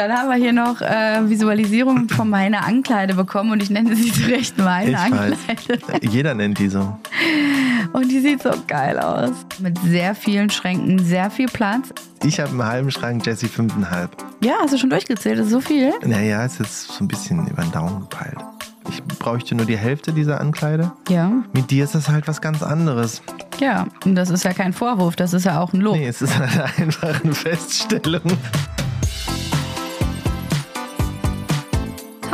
Dann haben wir hier noch äh, Visualisierung von meiner Ankleide bekommen und ich nenne sie zu Recht meine Ich Ankleide. weiß. Jeder nennt die so. Und die sieht so geil aus. Mit sehr vielen Schränken, sehr viel Platz. Ich habe einen halben Schrank, Jessie fünfeinhalb. Ja, hast du schon durchgezählt? Das ist so viel. Naja, ist jetzt so ein bisschen über den Daumen gepeilt. Ich bräuchte nur die Hälfte dieser Ankleide. Ja, Mit dir ist das halt was ganz anderes. ja. Und das ist ja kein Vorwurf, das ist ja auch ein Lob. Nee, es ist halt einfach eine Feststellung.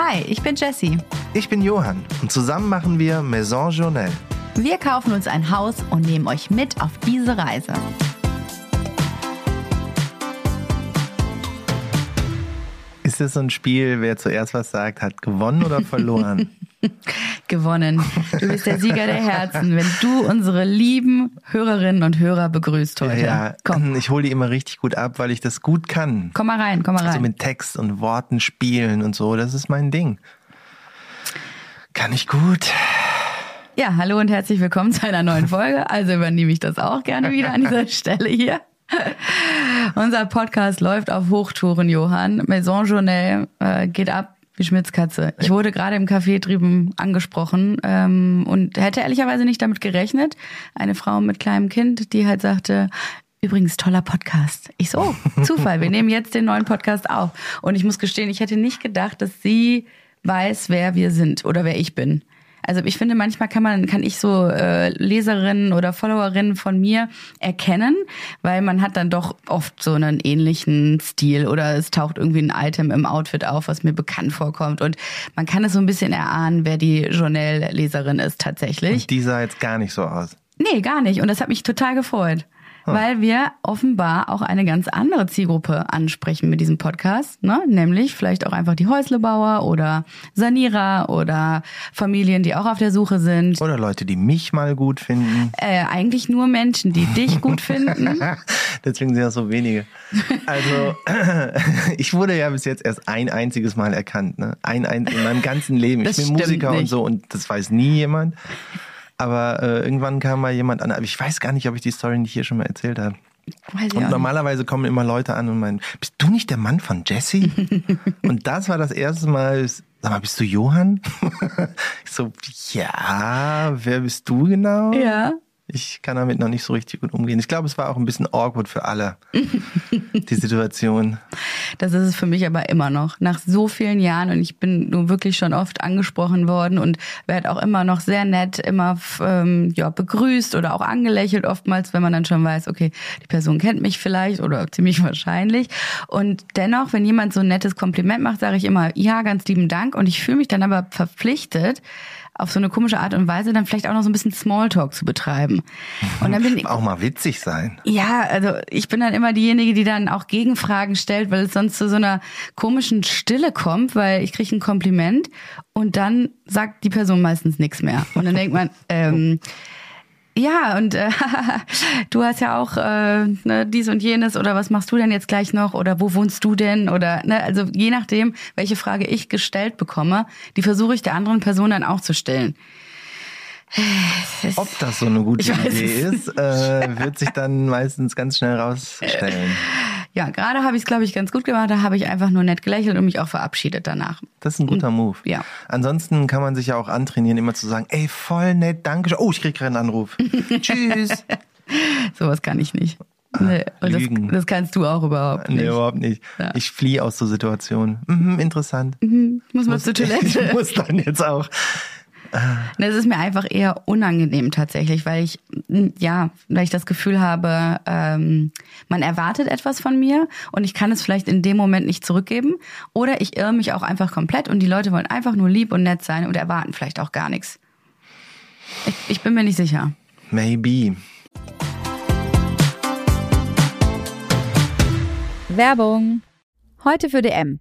Hi, ich bin Jessie. Ich bin Johann und zusammen machen wir Maison Journal. Wir kaufen uns ein Haus und nehmen euch mit auf diese Reise. Ist das so ein Spiel, wer zuerst was sagt, hat gewonnen oder verloren? Gewonnen. Du bist der Sieger der Herzen, wenn du unsere lieben Hörerinnen und Hörer begrüßt heute. ja, Komm, ich hole die immer richtig gut ab, weil ich das gut kann. komm mal rein, komm mal So rein. mit Text und Worten spielen und so, das ist mein Ding. Kann ich gut. Ja, hallo und herzlich willkommen zu einer neuen Folge. Also übernehme ich das auch gerne wieder an dieser Stelle hier. Unser Podcast läuft auf Hochtouren, Johann. Maison Journal äh, geht ab wie Schmitzkatze. Ich wurde gerade im Café drüben angesprochen ähm, und hätte ehrlicherweise nicht damit gerechnet. Eine Frau mit kleinem Kind, die halt sagte, Übrigens, toller Podcast. Ich so, oh, Zufall, wir nehmen jetzt den neuen Podcast auf. Und ich muss gestehen, ich hätte nicht gedacht, dass sie weiß, wer wir sind oder wer ich bin. Also ich finde, manchmal kann man, kann ich so äh, Leserinnen oder Followerinnen von mir erkennen, weil man hat dann doch oft so einen ähnlichen Stil oder es taucht irgendwie ein Item im Outfit auf, was mir bekannt vorkommt. Und man kann es so ein bisschen erahnen, wer die Journal-Leserin ist tatsächlich. Die sah jetzt gar nicht so aus. Nee, gar nicht. Und das hat mich total gefreut. Weil wir offenbar auch eine ganz andere Zielgruppe ansprechen mit diesem Podcast, ne? nämlich vielleicht auch einfach die Häuslebauer oder Sanierer oder Familien, die auch auf der Suche sind. Oder Leute, die mich mal gut finden. Äh, eigentlich nur Menschen, die dich gut finden. Deswegen sind das so wenige. Also, ich wurde ja bis jetzt erst ein einziges Mal erkannt. Ne? Ein, ein in meinem ganzen Leben. Das ich bin Musiker und nicht. so und das weiß nie jemand. Aber äh, irgendwann kam mal jemand an. Aber ich weiß gar nicht, ob ich die Story nicht hier schon mal erzählt habe. Weiß Und normalerweise kommen immer Leute an und meinen, bist du nicht der Mann von Jesse? und das war das erste Mal, sag mal, bist du Johann? ich so, ja, wer bist du genau? Ja. Ich kann damit noch nicht so richtig gut umgehen. Ich glaube, es war auch ein bisschen awkward für alle, die Situation. Das ist es für mich aber immer noch. Nach so vielen Jahren und ich bin nun wirklich schon oft angesprochen worden und werde auch immer noch sehr nett, immer ähm, ja, begrüßt oder auch angelächelt oftmals, wenn man dann schon weiß, okay, die Person kennt mich vielleicht oder ziemlich wahrscheinlich. Und dennoch, wenn jemand so ein nettes Kompliment macht, sage ich immer, ja, ganz lieben Dank. Und ich fühle mich dann aber verpflichtet, auf so eine komische Art und Weise dann vielleicht auch noch so ein bisschen Smalltalk zu betreiben. Und dann bin ich, Auch mal witzig sein. ja, also ich bin dann immer diejenige, die dann auch Gegenfragen stellt, weil es sonst zu so einer komischen Stille kommt, weil ich kriege ein Kompliment und dann sagt die Person meistens nichts mehr. Und dann denkt man, ähm, ja, und äh, du hast ja auch äh, ne, dies und jenes oder was machst du denn jetzt gleich noch oder wo wohnst du denn oder ne, also je nachdem, welche Frage ich gestellt bekomme, die versuche ich der anderen Person dann auch zu stellen. Ob das so eine gute Idee ist, äh, wird sich dann meistens ganz schnell rausstellen. Ja, gerade habe ich es, glaube ich, ganz gut gemacht. Da habe ich einfach nur nett gelächelt und mich auch verabschiedet danach. Das ist ein guter Move. ja. Ansonsten kann man sich ja auch antrainieren, immer zu sagen, ey, voll nett, danke schön. Oh, ich krieg gerade einen Anruf. Tschüss. Sowas kann ich nicht. Nee, und das, das kannst du auch überhaupt nicht. Nee, überhaupt nicht. Ja. Ich fliehe aus so Situationen. Mhm, interessant. Ich muss mal zur Ich Toilette. muss dann jetzt auch. Das ist mir einfach eher unangenehm tatsächlich, weil ich, ja, weil ich das Gefühl habe, ähm, man erwartet etwas von mir und ich kann es vielleicht in dem Moment nicht zurückgeben. Oder ich irre mich auch einfach komplett und die Leute wollen einfach nur lieb und nett sein und erwarten vielleicht auch gar nichts. Ich, ich bin mir nicht sicher. Maybe. Werbung. Heute für DM.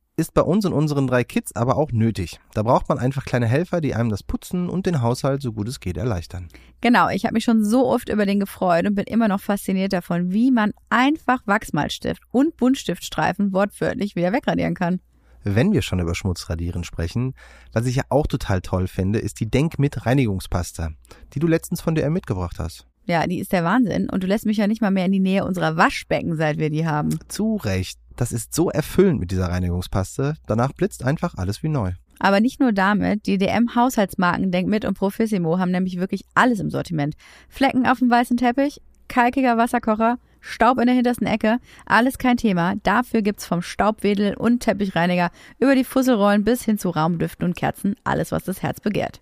Ist bei uns und unseren drei Kids aber auch nötig. Da braucht man einfach kleine Helfer, die einem das Putzen und den Haushalt so gut es geht erleichtern. Genau, ich habe mich schon so oft über den gefreut und bin immer noch fasziniert davon, wie man einfach Wachsmalstift und Buntstiftstreifen wortwörtlich wieder wegradieren kann. Wenn wir schon über Schmutzradieren sprechen, was ich ja auch total toll finde, ist die Denk mit Reinigungspasta, die du letztens von DM mitgebracht hast. Ja, die ist der Wahnsinn und du lässt mich ja nicht mal mehr in die Nähe unserer Waschbecken, seit wir die haben. Zu Recht. Das ist so erfüllend mit dieser Reinigungspaste. Danach blitzt einfach alles wie neu. Aber nicht nur damit, die DM-Haushaltsmarken Denk mit und Profissimo haben nämlich wirklich alles im Sortiment. Flecken auf dem weißen Teppich, kalkiger Wasserkocher, Staub in der hintersten Ecke, alles kein Thema. Dafür gibt's vom Staubwedel und Teppichreiniger über die Fusselrollen bis hin zu Raumdüften und Kerzen alles, was das Herz begehrt.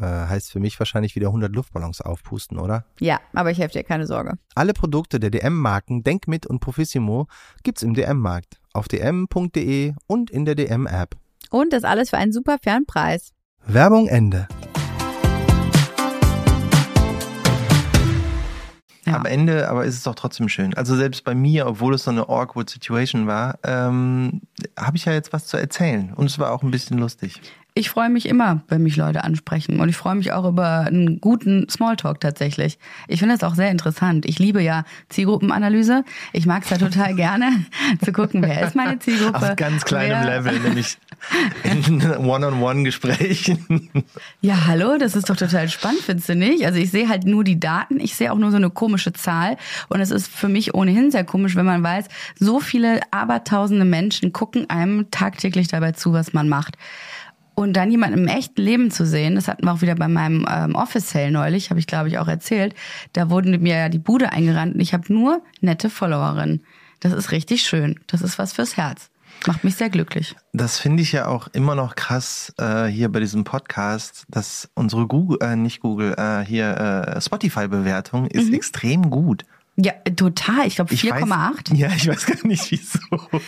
Äh, heißt für mich wahrscheinlich wieder 100 Luftballons aufpusten, oder? Ja, aber ich helfe dir, keine Sorge. Alle Produkte der DM-Marken Denkmit und Profissimo gibt's im DM-Markt, auf dm.de und in der DM-App. Und das alles für einen super fairen Preis. Werbung Ende. Ja. Am Ende aber ist es doch trotzdem schön. Also selbst bei mir, obwohl es so eine awkward Situation war, ähm, habe ich ja jetzt was zu erzählen. Und es war auch ein bisschen lustig. Ich freue mich immer, wenn mich Leute ansprechen. Und ich freue mich auch über einen guten Smalltalk tatsächlich. Ich finde das auch sehr interessant. Ich liebe ja Zielgruppenanalyse. Ich mag es ja total gerne zu gucken, wer ist meine Zielgruppe. Auf ganz kleinem wer, Level, nämlich in One-on-One-Gesprächen. Ja, hallo, das ist doch total spannend, findest du nicht? Also ich sehe halt nur die Daten, ich sehe auch nur so eine komische Zahl und es ist für mich ohnehin sehr komisch, wenn man weiß, so viele abertausende Menschen gucken einem tagtäglich dabei zu, was man macht. Und dann jemanden im echten Leben zu sehen, das hatten wir auch wieder bei meinem ähm, Office Sale neulich, habe ich glaube ich auch erzählt. Da wurden mir ja die Bude eingerannt und ich habe nur nette Followerinnen. Das ist richtig schön. Das ist was fürs Herz. Macht mich sehr glücklich. Das finde ich ja auch immer noch krass äh, hier bei diesem Podcast, dass unsere Google, äh, nicht Google, äh, hier äh, Spotify-Bewertung ist extrem gut. Ja, total. Ich glaube Ich weiß- 4,8. Ja, ich weiß gar nicht wieso.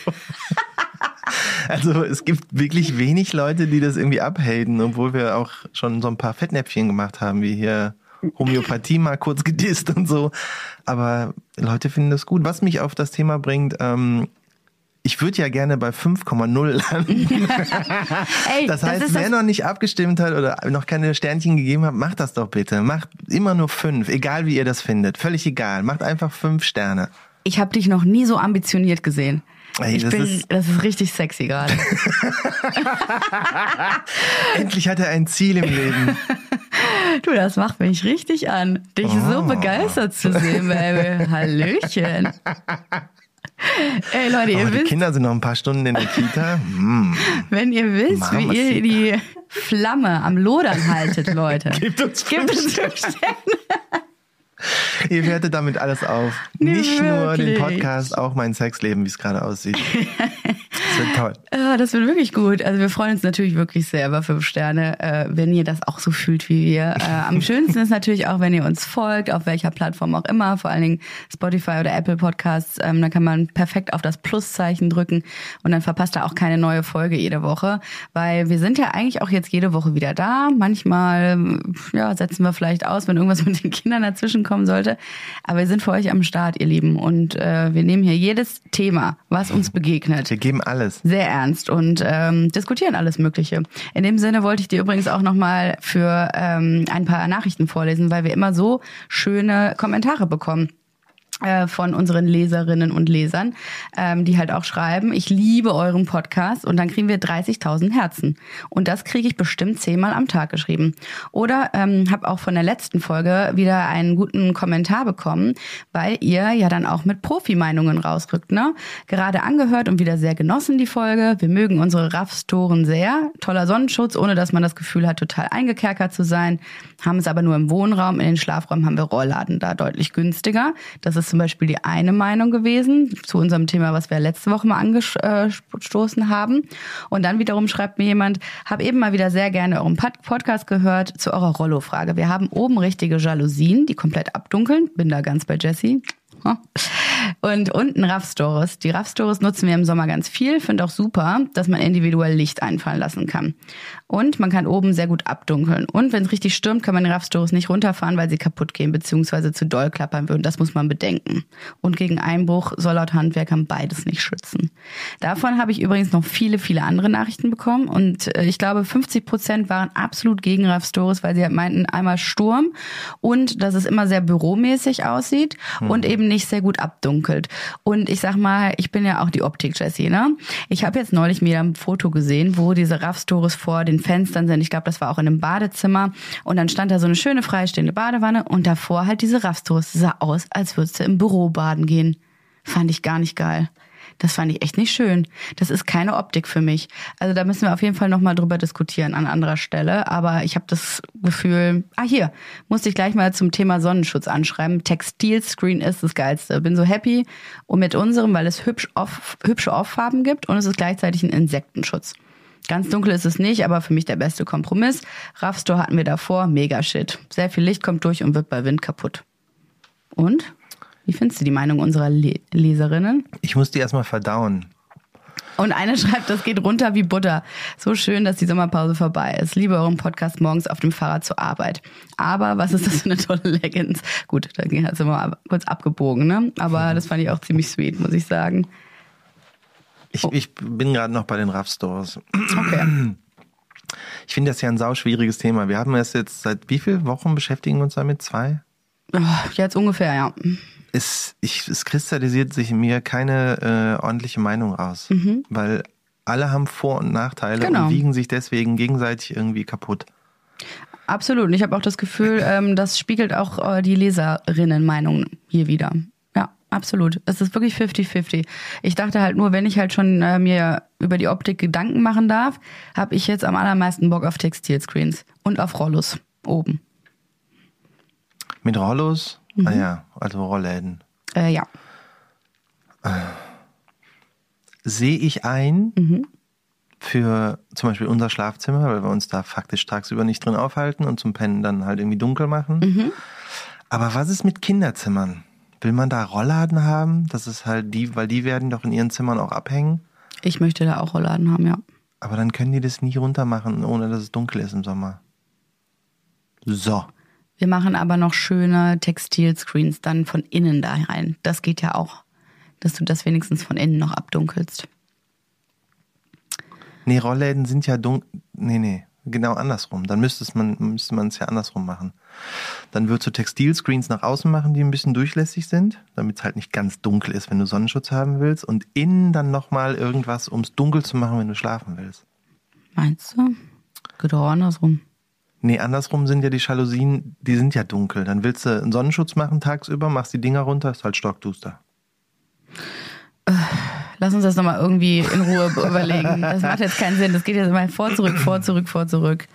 also es gibt wirklich wenig Leute, die das irgendwie abhaten, obwohl wir auch schon so ein paar Fettnäpfchen gemacht haben, wie hier Homöopathie mal kurz gedisst und so. Aber Leute finden das gut. Was mich auf das Thema bringt, ähm, ich würde ja gerne bei 5,0 landen. Ey, Das heißt, ist wer noch nicht abgestimmt hat oder noch keine Sternchen gegeben hat, macht das doch bitte. Macht immer nur fünf, egal wie ihr das findet. Völlig egal. Macht einfach fünf Sterne. Ich habe dich noch nie so ambitioniert gesehen. Ey, ich das bin, ist- das ist richtig sexy gerade. Endlich hat er ein Ziel im Leben. du, das macht mich richtig an, dich so Oh. begeistert zu sehen, Baby. Hallöchen. Ey Leute, ihr die wisst, Kinder sind noch ein paar Stunden in der Kita. Hm. wenn ihr wisst, Mama wie ihr die Flamme am Lodern haltet, Leute. Gebt uns Gibt fünf es fünf Sterne. Ihr wertet damit alles auf. Nee, Nicht nur den wirklich. Podcast, auch mein Sexleben, wie es gerade aussieht. Das wird toll. Ja, das wird wirklich gut. Also wir freuen uns natürlich wirklich sehr über fünf Sterne, äh, wenn ihr das auch so fühlt wie wir. Äh, am schönsten ist natürlich auch, wenn ihr uns folgt, auf welcher Plattform auch immer, vor allen Dingen Spotify oder Apple Podcasts. Ähm, da kann man perfekt auf das Pluszeichen drücken und dann verpasst ihr auch keine neue Folge jede Woche, weil wir sind ja eigentlich auch jetzt jede Woche wieder da. Manchmal ja, setzen wir vielleicht aus, wenn irgendwas mit den Kindern dazwischen kommen sollte. Aber wir sind für euch am Start, ihr Lieben. Und äh, wir nehmen hier jedes Thema, was uns begegnet, Wir geben alles. sehr ernst und ähm, diskutieren alles Mögliche. In dem Sinne wollte ich dir übrigens auch nochmal für ähm, ein paar Nachrichten vorlesen, weil wir immer so schöne Kommentare bekommen von unseren Leserinnen und Lesern, ähm, die halt auch schreiben, ich liebe euren Podcast und dann kriegen wir 30.000 Herzen. Und das kriege ich bestimmt zehnmal am Tag geschrieben. Oder ähm, habe auch von der letzten Folge wieder einen guten Kommentar bekommen, weil ihr ja dann auch mit Profi-Meinungen rausrückt. Ne? Gerade angehört und wieder sehr genossen die Folge. Wir mögen unsere Raffstoren sehr. Toller Sonnenschutz, ohne dass man das Gefühl hat, total eingekerkert zu sein. Haben es aber nur im Wohnraum. In den Schlafräumen haben wir Rollladen da deutlich günstiger. Das ist ist zum Beispiel die eine Meinung gewesen zu unserem Thema, was wir letzte Woche mal angestoßen haben. Und dann wiederum schreibt mir jemand, habe eben mal wieder sehr gerne euren Podcast gehört zu eurer Rollo-Frage. Wir haben oben richtige Jalousien, die komplett abdunkeln. Bin da ganz bei Jessie. Und unten RAV-Stores. Die RAV-Stores nutzen wir im Sommer ganz viel. Finde auch super, dass man individuell Licht einfallen lassen kann. Und man kann oben sehr gut abdunkeln. Und wenn es richtig stürmt, kann man die RAV-Stores nicht runterfahren, weil sie kaputt gehen bzw. zu doll klappern würden. Das muss man bedenken. Und gegen Einbruch soll laut Handwerkern beides nicht schützen. Davon habe ich übrigens noch viele, viele andere Nachrichten bekommen. Und äh, ich glaube, 50 Prozent waren absolut gegen RAV-Stores, weil sie halt meinten, einmal Sturm und dass es immer sehr büromäßig aussieht mhm. und eben nicht sehr gut abdunkelt. Und ich sag mal, ich bin ja auch die Optik, Jessie, ne? Ich habe jetzt neulich wieder ein Foto gesehen, wo diese Raffstores vor den Fenstern sind. Ich glaube, das war auch in einem Badezimmer. Und dann stand da so eine schöne freistehende Badewanne und davor halt diese Raffstores. Sah aus, als würdest du im Büro baden gehen. Fand ich gar nicht geil. Das fand ich echt nicht schön. Das ist keine Optik für mich. Also da müssen wir auf jeden Fall nochmal drüber diskutieren an anderer Stelle. Aber ich habe das Gefühl, ah hier, musste ich gleich mal zum Thema Sonnenschutz anschreiben. Textilscreen ist das Geilste. Bin so happy und mit unserem, weil es hübsch off, hübsche Off-Farben gibt und es ist gleichzeitig ein Insektenschutz. Ganz dunkel ist es nicht, aber für mich der beste Kompromiss. Raffstore hatten wir davor, mega shit. Sehr viel Licht kommt durch und wird bei Wind kaputt. Und? Wie findest du die Meinung unserer Le Leserinnen? Ich muss die erstmal verdauen. Und eine schreibt, das geht runter wie Butter. So schön, dass die Sommerpause vorbei ist. Liebe euren Podcast morgens auf dem Fahrrad zur Arbeit. Aber was ist das für eine tolle Leggings? Gut, da ging es immer kurz abgebogen, ne? Aber das fand ich auch ziemlich sweet, muss ich sagen. Ich, oh. ich bin gerade noch bei den Rough Stores. Okay. Ich finde das ja ein sauschwieriges Thema. Wir haben es jetzt seit wie vielen Wochen beschäftigen wir uns damit? Zwei? Oh, jetzt ungefähr, ja es, ich, es kristallisiert sich in mir keine äh, ordentliche Meinung raus, mhm. weil alle haben Vor- und Nachteile genau. und wiegen sich deswegen gegenseitig irgendwie kaputt. Absolut. Und ich habe auch das Gefühl, ähm, das spiegelt auch äh, die Leserinnenmeinung hier wieder. Ja, absolut. Es ist wirklich 50-50. Ich dachte halt nur, wenn ich halt schon äh, mir über die Optik Gedanken machen darf, habe ich jetzt am allermeisten Bock auf Textilscreens und auf Rollos oben. Mit Rollos Mhm. Ah ja, also Rollläden. Äh, ja. Äh, sehe ich ein mhm. für zum Beispiel unser Schlafzimmer, weil wir uns da faktisch tagsüber nicht drin aufhalten und zum Pennen dann halt irgendwie dunkel machen. Mhm. Aber was ist mit Kinderzimmern? Will man da Rollladen haben? Das ist halt die, weil die werden doch in ihren Zimmern auch abhängen. Ich möchte da auch Rollladen haben, ja. Aber dann können die das nie runter machen, ohne dass es dunkel ist im Sommer. So. Wir machen aber noch schöne Textilscreens dann von innen da rein. Das geht ja auch, dass du das wenigstens von innen noch abdunkelst. Nee, Rollläden sind ja dunkel. Nee, nee, genau andersrum. Dann müsste man müsste man es ja andersrum machen. Dann würdest du Textilscreens nach außen machen, die ein bisschen durchlässig sind, damit es halt nicht ganz dunkel ist, wenn du Sonnenschutz haben willst. Und innen dann nochmal irgendwas, um es dunkel zu machen, wenn du schlafen willst. Meinst du? Geht auch andersrum. Nee, andersrum sind ja die Jalousien, die sind ja dunkel. Dann willst du einen Sonnenschutz machen tagsüber, machst die Dinger runter, ist halt stockduster. Äh, lass uns das nochmal irgendwie in Ruhe überlegen. Das macht jetzt keinen Sinn. Das geht jetzt immer vor, zurück, vor, zurück, vor, zurück.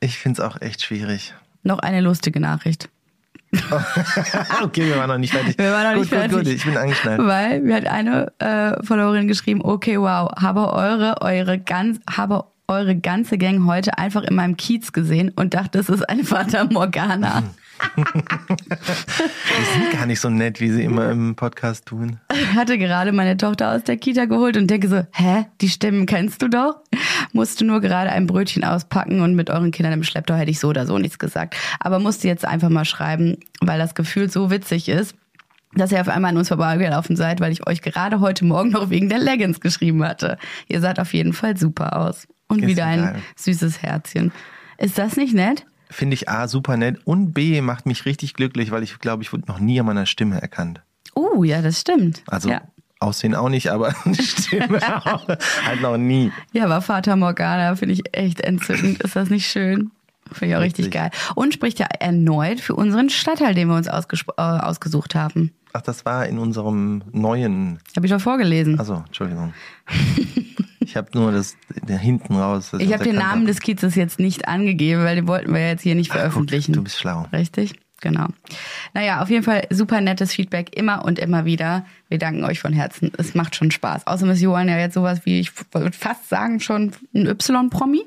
Ich find's auch echt schwierig. Noch eine lustige Nachricht. okay, wir waren noch nicht fertig. Wir waren noch nicht gut, fertig. Gut, gut, ich bin angeschnallt. Weil mir hat eine äh, Followerin geschrieben, okay, wow, habe eure, eure ganz, habe eure ganze Gang heute einfach in meinem Kiez gesehen und dachte, es ist eine Fata Morgana. die sind gar nicht so nett, wie sie immer im Podcast tun. Ich hatte gerade meine Tochter aus der Kita geholt und denke so, hä, die Stimmen kennst du doch? Musste nur gerade ein Brötchen auspacken und mit euren Kindern im Schlepptau hätte ich so oder so nichts gesagt. Aber musste jetzt einfach mal schreiben, weil das Gefühl so witzig ist dass ihr auf einmal an uns vorbeigelaufen seid, weil ich euch gerade heute Morgen noch wegen der Leggings geschrieben hatte. Ihr seid auf jeden Fall super aus. Und Ist wieder ein geil. süßes Herzchen. Ist das nicht nett? Finde ich A, super nett. Und B, macht mich richtig glücklich, weil ich glaube, ich wurde noch nie an meiner Stimme erkannt. Oh, uh, ja, das stimmt. Also ja. Aussehen auch nicht, aber Stimme auch, halt noch nie. Ja, aber Vater Morgana finde ich echt entzückend. Ist das nicht schön? Finde ich auch richtig. richtig geil. Und spricht ja erneut für unseren Stadtteil, den wir uns äh, ausgesucht haben. Ach, das war in unserem neuen. Habe ich doch vorgelesen. Also, Entschuldigung. ich habe nur das hinten raus. Ich habe den Namen des Kiezes jetzt nicht angegeben, weil den wollten wir jetzt hier nicht veröffentlichen. Ach, du bist schlau. Richtig? Genau. Naja, auf jeden Fall super nettes Feedback immer und immer wieder. Wir danken euch von Herzen. Es macht schon Spaß. Außerdem ist Johann ja jetzt sowas wie, ich würde fast sagen, schon ein Y-Promi.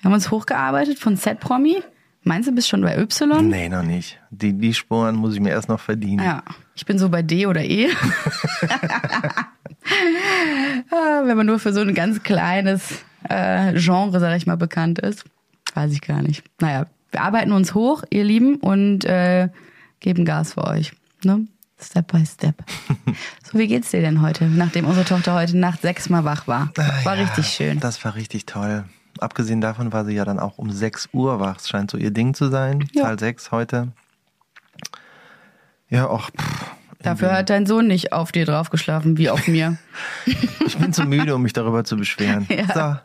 Wir haben uns hochgearbeitet von Z-Promi. Meinst du, bist schon bei Y? Nee, noch nicht. Die, die Spuren muss ich mir erst noch verdienen. Ja, ich bin so bei D oder E. Ah, Wenn man nur für so ein ganz kleines äh, Genre, sag ich mal, bekannt ist. Weiß ich gar nicht. Naja, wir arbeiten uns hoch, ihr Lieben, und äh, geben Gas für euch. Ne? Step by step. so, wie geht's dir denn heute, nachdem unsere Tochter heute Nacht sechsmal wach war? Ah, War ja, richtig schön. Das war richtig toll. Abgesehen davon war sie ja dann auch um 6 Uhr wach. Es scheint so ihr Ding zu sein. Ja. Zahl 6 heute. Ja, auch. Pff, Dafür hat dein Sohn nicht auf dir drauf geschlafen, wie auf mir. ich bin zu müde, um mich darüber zu beschweren. So.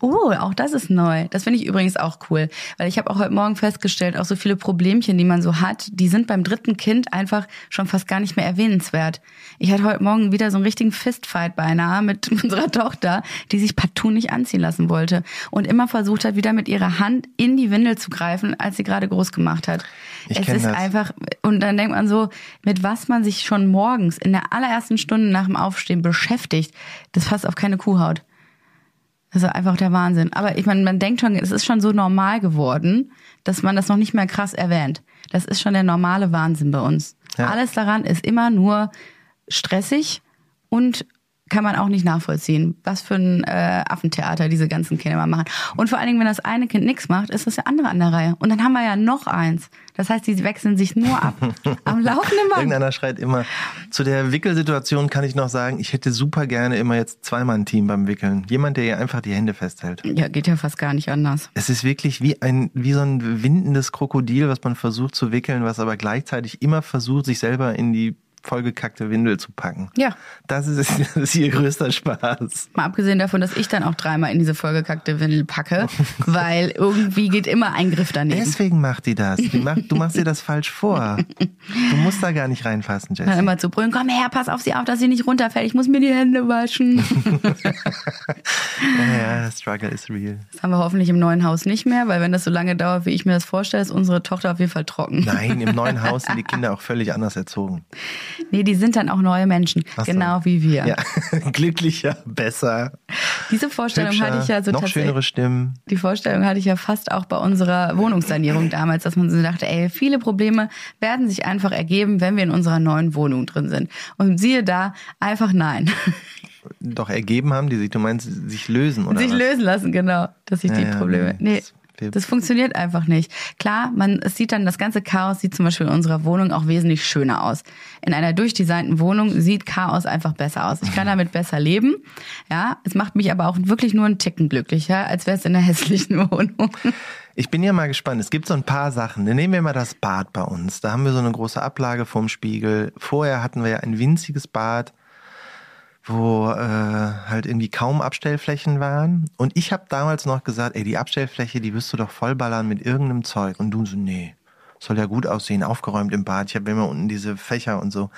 Oh, auch das ist neu. Das finde ich übrigens auch cool, weil ich habe auch heute Morgen festgestellt, auch so viele Problemchen, die man so hat, die sind beim dritten Kind einfach schon fast gar nicht mehr erwähnenswert. Ich hatte heute Morgen wieder so einen richtigen Fistfight beinahe mit unserer Tochter, die sich partout nicht anziehen lassen wollte und immer versucht hat, wieder mit ihrer Hand in die Windel zu greifen, als sie gerade groß gemacht hat. Ich es ist das. einfach und dann denkt man so, mit was man sich schon morgens in der allerersten Stunde nach dem Aufstehen beschäftigt, das fasst auf keine Kuhhaut. Das ist einfach der Wahnsinn. Aber ich meine, man denkt schon, es ist schon so normal geworden, dass man das noch nicht mehr krass erwähnt. Das ist schon der normale Wahnsinn bei uns. Ja. Alles daran ist immer nur stressig und kann man auch nicht nachvollziehen, was für ein äh, Affentheater diese ganzen Kinder mal machen. Und vor allen Dingen, wenn das eine Kind nichts macht, ist das der andere an der Reihe. Und dann haben wir ja noch eins. Das heißt, die wechseln sich nur ab. Am laufenden Band. Irgendeiner schreit immer. Zu der Wickelsituation kann ich noch sagen, ich hätte super gerne immer jetzt zweimal ein Team beim Wickeln. Jemand, der ihr einfach die Hände festhält. Ja, geht ja fast gar nicht anders. Es ist wirklich wie ein, wie so ein windendes Krokodil, was man versucht zu wickeln, was aber gleichzeitig immer versucht, sich selber in die vollgekackte Windel zu packen. Ja. Das ist, das ist ihr größter Spaß. Mal abgesehen davon, dass ich dann auch dreimal in diese vollgekackte Windel packe, weil irgendwie geht immer ein Griff daneben. Deswegen macht die das. Die macht, du machst dir das falsch vor. Du musst da gar nicht reinfassen, Dann Jesse. immer zu brüllen, komm her, pass auf sie auf, dass sie nicht runterfällt, ich muss mir die Hände waschen. Ja, ja, Struggle is real. Das haben wir hoffentlich im neuen Haus nicht mehr, weil wenn das so lange dauert, wie ich mir das vorstelle, ist unsere Tochter auf jeden Fall trocken. Nein, im neuen Haus sind die Kinder auch völlig anders erzogen. Nee, die sind dann auch neue Menschen, so. genau wie wir. Ja, glücklicher, besser, Diese Vorstellung hübscher, hatte ich ja so noch tatsächlich. schönere Stimmen. Die Vorstellung hatte ich ja fast auch bei unserer Wohnungssanierung damals, dass man so dachte, ey, viele Probleme werden sich einfach ergeben, wenn wir in unserer neuen Wohnung drin sind. Und siehe da, einfach nein. Doch ergeben haben die sich, du meinst sich lösen, oder sich was? lösen lassen, genau, dass sich Ja, die ja, Probleme. nee. Nee, Wir- das funktioniert einfach nicht. Klar, man es sieht dann das ganze Chaos sieht zum Beispiel in unserer Wohnung auch wesentlich schöner aus. In einer durchdesignten Wohnung sieht Chaos einfach besser aus. Ich kann damit besser leben. Ja, es macht mich aber auch wirklich nur einen Ticken glücklicher, als wäre es in einer hässlichen Wohnung. Ich bin ja mal gespannt. Es gibt so ein paar Sachen. Nehmen wir mal das Bad bei uns. Da haben wir so eine große Ablage vorm Spiegel. Vorher hatten wir ja ein winziges Bad, wo äh, halt irgendwie kaum Abstellflächen waren. Und ich habe damals noch gesagt, ey, die Abstellfläche, die wirst du doch vollballern mit irgendeinem Zeug. Und du so, nee, soll ja gut aussehen, aufgeräumt im Bad. Ich habe immer unten diese Fächer und so.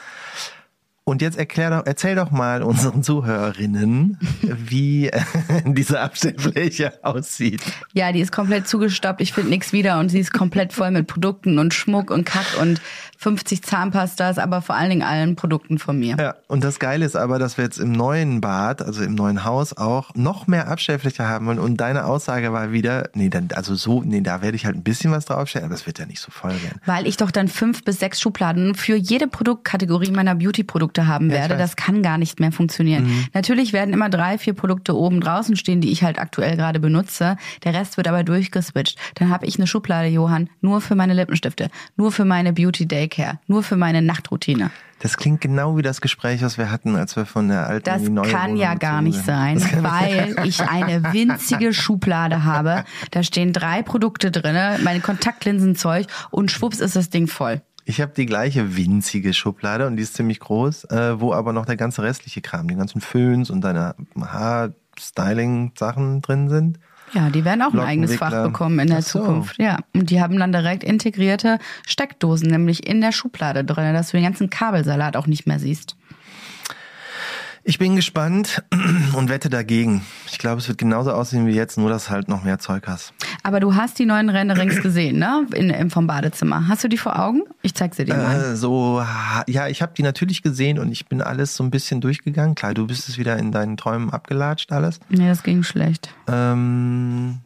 Und jetzt erklär doch, erzähl doch mal unseren Zuhörerinnen, wie äh, diese Abstellfläche aussieht. Ja, die ist komplett zugestoppt. Ich finde nichts wieder und sie ist komplett voll mit Produkten und Schmuck und Kack und 50 Zahnpastas, aber vor allen Dingen allen Produkten von mir. Ja, und das Geile ist aber, dass wir jetzt im neuen Bad, also im neuen Haus auch noch mehr Abstellfläche haben wollen. Und deine Aussage war wieder, nee, dann, also so, nee, da werde ich halt ein bisschen was draufstellen, aber das wird ja nicht so voll werden. Weil ich doch dann fünf bis sechs Schubladen für jede Produktkategorie meiner Beauty-Produkte haben Ja, werde. Mhm. Das kann gar nicht mehr funktionieren. Natürlich werden immer drei, vier Produkte oben draußen stehen, die ich halt aktuell gerade benutze. Der Rest wird aber durchgeswitcht. Dann habe ich eine Schublade, Johann, nur für meine Lippenstifte, nur für meine Beauty Daycare, nur für meine Nachtroutine. Das klingt genau wie das Gespräch, was wir hatten, als wir von der alten Das in die neue kann Wohnung ja gar nicht sein, weil ich eine winzige Schublade habe. Da stehen drei Produkte drinne, meine Kontaktlinsenzeug und schwupps ist das Ding voll. Ich habe die gleiche winzige Schublade und die ist ziemlich groß, äh, wo aber noch der ganze restliche Kram, die ganzen Föhns und deine Haarstyling-Sachen drin sind. Ja, die werden auch ein eigenes Fach bekommen in der so. Zukunft. Ja, und die haben dann direkt integrierte Steckdosen, nämlich in der Schublade drin, dass du den ganzen Kabelsalat auch nicht mehr siehst. Ich bin gespannt und wette dagegen. Ich glaube, es wird genauso aussehen wie jetzt, nur dass halt noch mehr Zeug hast. Aber du hast die neuen Renderings gesehen, ne? In, in, vom Badezimmer. Hast du die vor Augen? Ich zeig sie dir mal. Äh, so, ja, ich habe die natürlich gesehen und ich bin alles so ein bisschen durchgegangen. Klar, du bist es wieder in deinen Träumen abgelatscht alles. Nee, das ging schlecht. Ähm,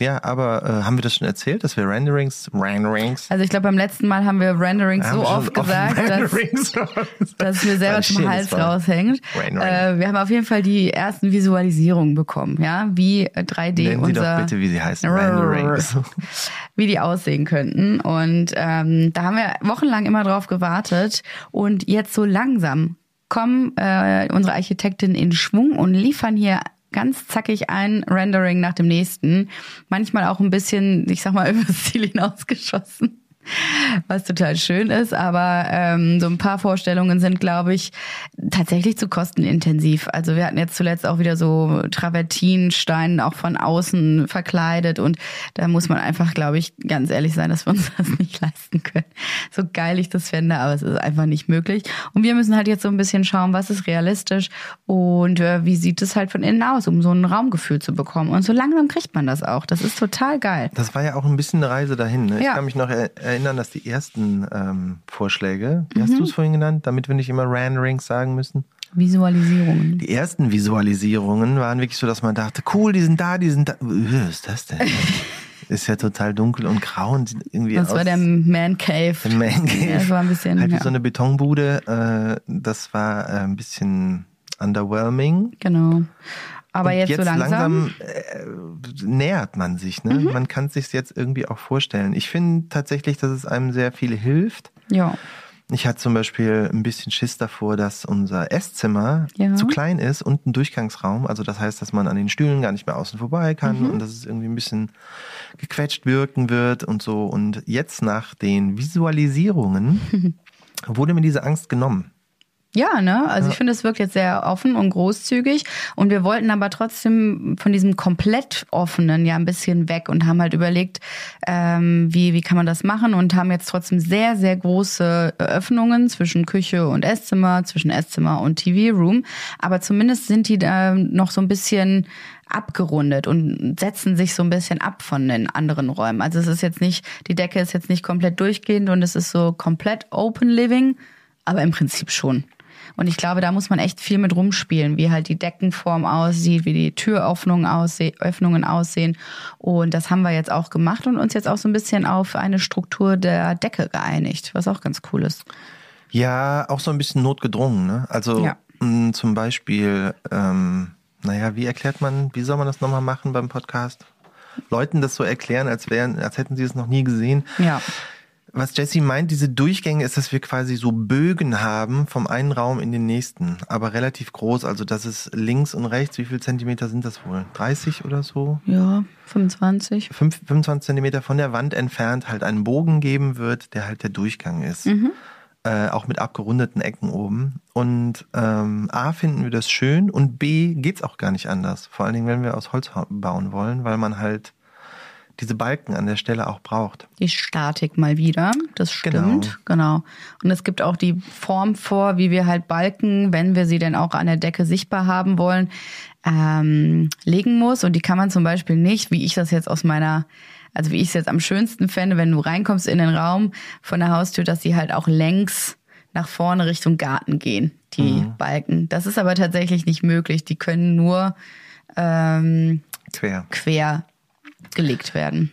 ja, aber äh, haben wir das schon erzählt, dass wir Renderings, Renderings? Also ich glaube, beim letzten Mal haben wir Renderings haben so oft gesagt, dass, dass mir selber zum Hals raushängt. Äh, wir haben auf jeden Fall die ersten Visualisierungen bekommen, ja, wie 3D Nennen unser... Sie doch bitte, wie sie heißen, Renderings. Wie die aussehen könnten. Und ähm, da haben wir wochenlang immer drauf gewartet und jetzt so langsam kommen äh, unsere Architektinnen in Schwung und liefern hier ganz zackig ein Rendering nach dem nächsten. Manchmal auch ein bisschen, ich sag mal, übers Ziel hinausgeschossen was total schön ist, aber ähm, so ein paar Vorstellungen sind, glaube ich, tatsächlich zu kostenintensiv. Also wir hatten jetzt zuletzt auch wieder so Travertinsteine auch von außen verkleidet und da muss man einfach, glaube ich, ganz ehrlich sein, dass wir uns das nicht leisten können. So geil ich das fände, aber es ist einfach nicht möglich. Und wir müssen halt jetzt so ein bisschen schauen, was ist realistisch und äh, wie sieht es halt von innen aus, um so ein Raumgefühl zu bekommen. Und so langsam kriegt man das auch. Das ist total geil. Das war ja auch ein bisschen eine Reise dahin. Ne? Ja. Ich kann mich noch erinnern, erinnern, dass die ersten ähm, Vorschläge, wie mhm. hast du es vorhin genannt, damit wir nicht immer Renderings sagen müssen? Visualisierungen. Die ersten Visualisierungen waren wirklich so, dass man dachte, cool, die sind da, die sind da. Was ist das denn? ist ja total dunkel und grau und sieht irgendwie das aus. war der Man Cave. Der Man Cave. Ja, das war ein bisschen. Halt ja. so eine Betonbude. Äh, das war äh, ein bisschen underwhelming. Genau. Aber jetzt, jetzt, so langsam, langsam äh, nähert man sich. Ne? Mhm. Man kann es sich jetzt irgendwie auch vorstellen. Ich finde tatsächlich, dass es einem sehr viel hilft. Ja. Ich hatte zum Beispiel ein bisschen Schiss davor, dass unser Esszimmer ja. zu klein ist und ein Durchgangsraum. Also das heißt, dass man an den Stühlen gar nicht mehr außen vorbei kann mhm. und dass es irgendwie ein bisschen gequetscht wirken wird und so. Und jetzt nach den Visualisierungen wurde mir diese Angst genommen. Ja, ne? Also ja. ich finde, es wirkt jetzt sehr offen und großzügig. Und wir wollten aber trotzdem von diesem komplett offenen ja ein bisschen weg und haben halt überlegt, ähm, wie, wie kann man das machen und haben jetzt trotzdem sehr, sehr große Öffnungen zwischen Küche und Esszimmer, zwischen Esszimmer und TV-Room. Aber zumindest sind die da noch so ein bisschen abgerundet und setzen sich so ein bisschen ab von den anderen Räumen. Also es ist jetzt nicht, die Decke ist jetzt nicht komplett durchgehend und es ist so komplett Open Living, aber im Prinzip schon. Und ich glaube, da muss man echt viel mit rumspielen, wie halt die Deckenform aussieht, wie die Türöffnungen aussehen, Öffnungen aussehen. Und das haben wir jetzt auch gemacht und uns jetzt auch so ein bisschen auf eine Struktur der Decke geeinigt, was auch ganz cool ist. Ja, auch so ein bisschen notgedrungen. Ne? Also ja. mh, zum Beispiel, ähm, naja, wie erklärt man, wie soll man das nochmal machen beim Podcast? Leuten das so erklären, als wären, als hätten sie es noch nie gesehen. Ja. Was Jesse meint, diese Durchgänge ist, dass wir quasi so Bögen haben vom einen Raum in den nächsten, aber relativ groß. Also das ist links und rechts. Wie viel Zentimeter sind das wohl? 30 oder so? Ja, 25. 5, 25 Zentimeter von der Wand entfernt halt einen Bogen geben wird, der halt der Durchgang ist. Mhm. Äh, auch mit abgerundeten Ecken oben. Und ähm, A finden wir das schön und B geht's auch gar nicht anders. Vor allen Dingen, wenn wir aus Holz bauen wollen, weil man halt diese Balken an der Stelle auch braucht. Die Statik mal wieder, das stimmt, genau. genau. Und es gibt auch die Form vor, wie wir halt Balken, wenn wir sie denn auch an der Decke sichtbar haben wollen, ähm, legen muss. Und die kann man zum Beispiel nicht, wie ich das jetzt aus meiner also wie ich es jetzt am schönsten fände, wenn du reinkommst in den Raum von der Haustür, dass sie halt auch längs nach vorne Richtung Garten gehen, die mhm. Balken. Das ist aber tatsächlich nicht möglich. Die können nur ähm, quer. quer gelegt werden.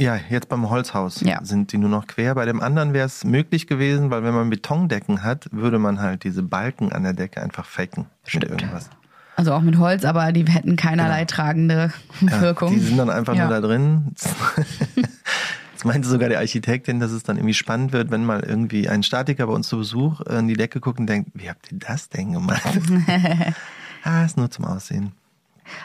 Ja, jetzt beim Holzhaus ja. sind die nur noch quer. Bei dem anderen wäre es möglich gewesen, weil wenn man Betondecken hat, würde man halt diese Balken an der Decke einfach faken Stimmt. mit irgendwas. Also auch mit Holz, aber die hätten keinerlei genau. tragende Wirkung. Ja, die sind dann einfach ja. nur da drin. Jetzt meinte sogar die Architektin, dass es dann irgendwie spannend wird, wenn mal irgendwie ein Statiker bei uns zu Besuch in die Decke guckt und denkt, wie habt ihr das denn gemacht? ah, ist nur zum Aussehen.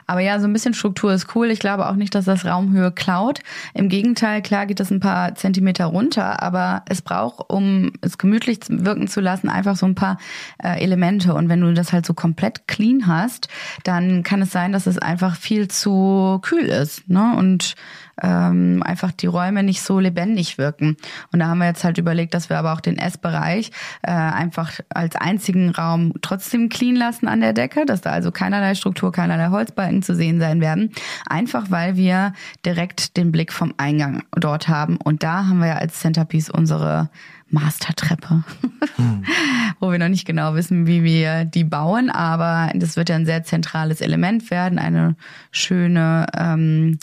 Aber ja, so ein bisschen Struktur ist cool. Ich glaube auch nicht, dass das Raumhöhe klaut. Im Gegenteil, klar geht das ein paar Zentimeter runter, aber es braucht, um es gemütlich wirken zu lassen, einfach so ein paar äh, Elemente. Und wenn du das halt so komplett clean hast, dann kann es sein, dass es einfach viel zu kühl ist. Ne? Und ähm, einfach die Räume nicht so lebendig wirken. Und da haben wir jetzt halt überlegt, dass wir aber auch den Essbereich äh, einfach als einzigen Raum trotzdem clean lassen an der Decke, dass da also keinerlei Struktur, keinerlei Holz Holzbalken zu sehen sein werden. Einfach weil wir direkt den Blick vom Eingang dort haben. Und da haben wir ja als Centerpiece unsere Mastertreppe, hm. wo wir noch nicht genau wissen, wie wir die bauen, aber das wird ja ein sehr zentrales Element werden, eine schöne ähm,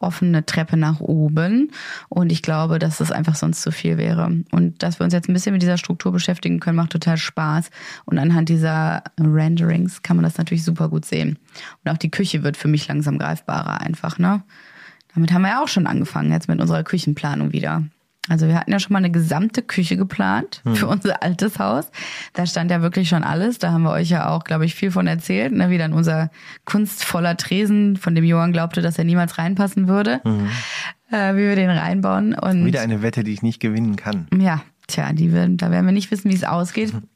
offene Treppe nach oben. Und ich glaube, dass das einfach sonst zu viel wäre. Und dass wir uns jetzt ein bisschen mit dieser Struktur beschäftigen können, macht total Spaß. Und anhand dieser Renderings kann man das natürlich super gut sehen. Und auch die Küche wird für mich langsam greifbarer einfach, ne? Damit haben wir ja auch schon angefangen, jetzt mit unserer Küchenplanung wieder. Also wir hatten ja schon mal eine gesamte Küche geplant hm. für unser altes Haus. Da stand ja wirklich schon alles. Da haben wir euch ja auch, glaube ich, viel von erzählt. Ne? Wie dann unser kunstvoller Tresen, von dem Johann glaubte, dass er niemals reinpassen würde, mhm. äh, wie wir den reinbauen. Und Wieder eine Wette, die ich nicht gewinnen kann. Ja, tja, die werden, da werden wir nicht wissen, wie es ausgeht. Mhm.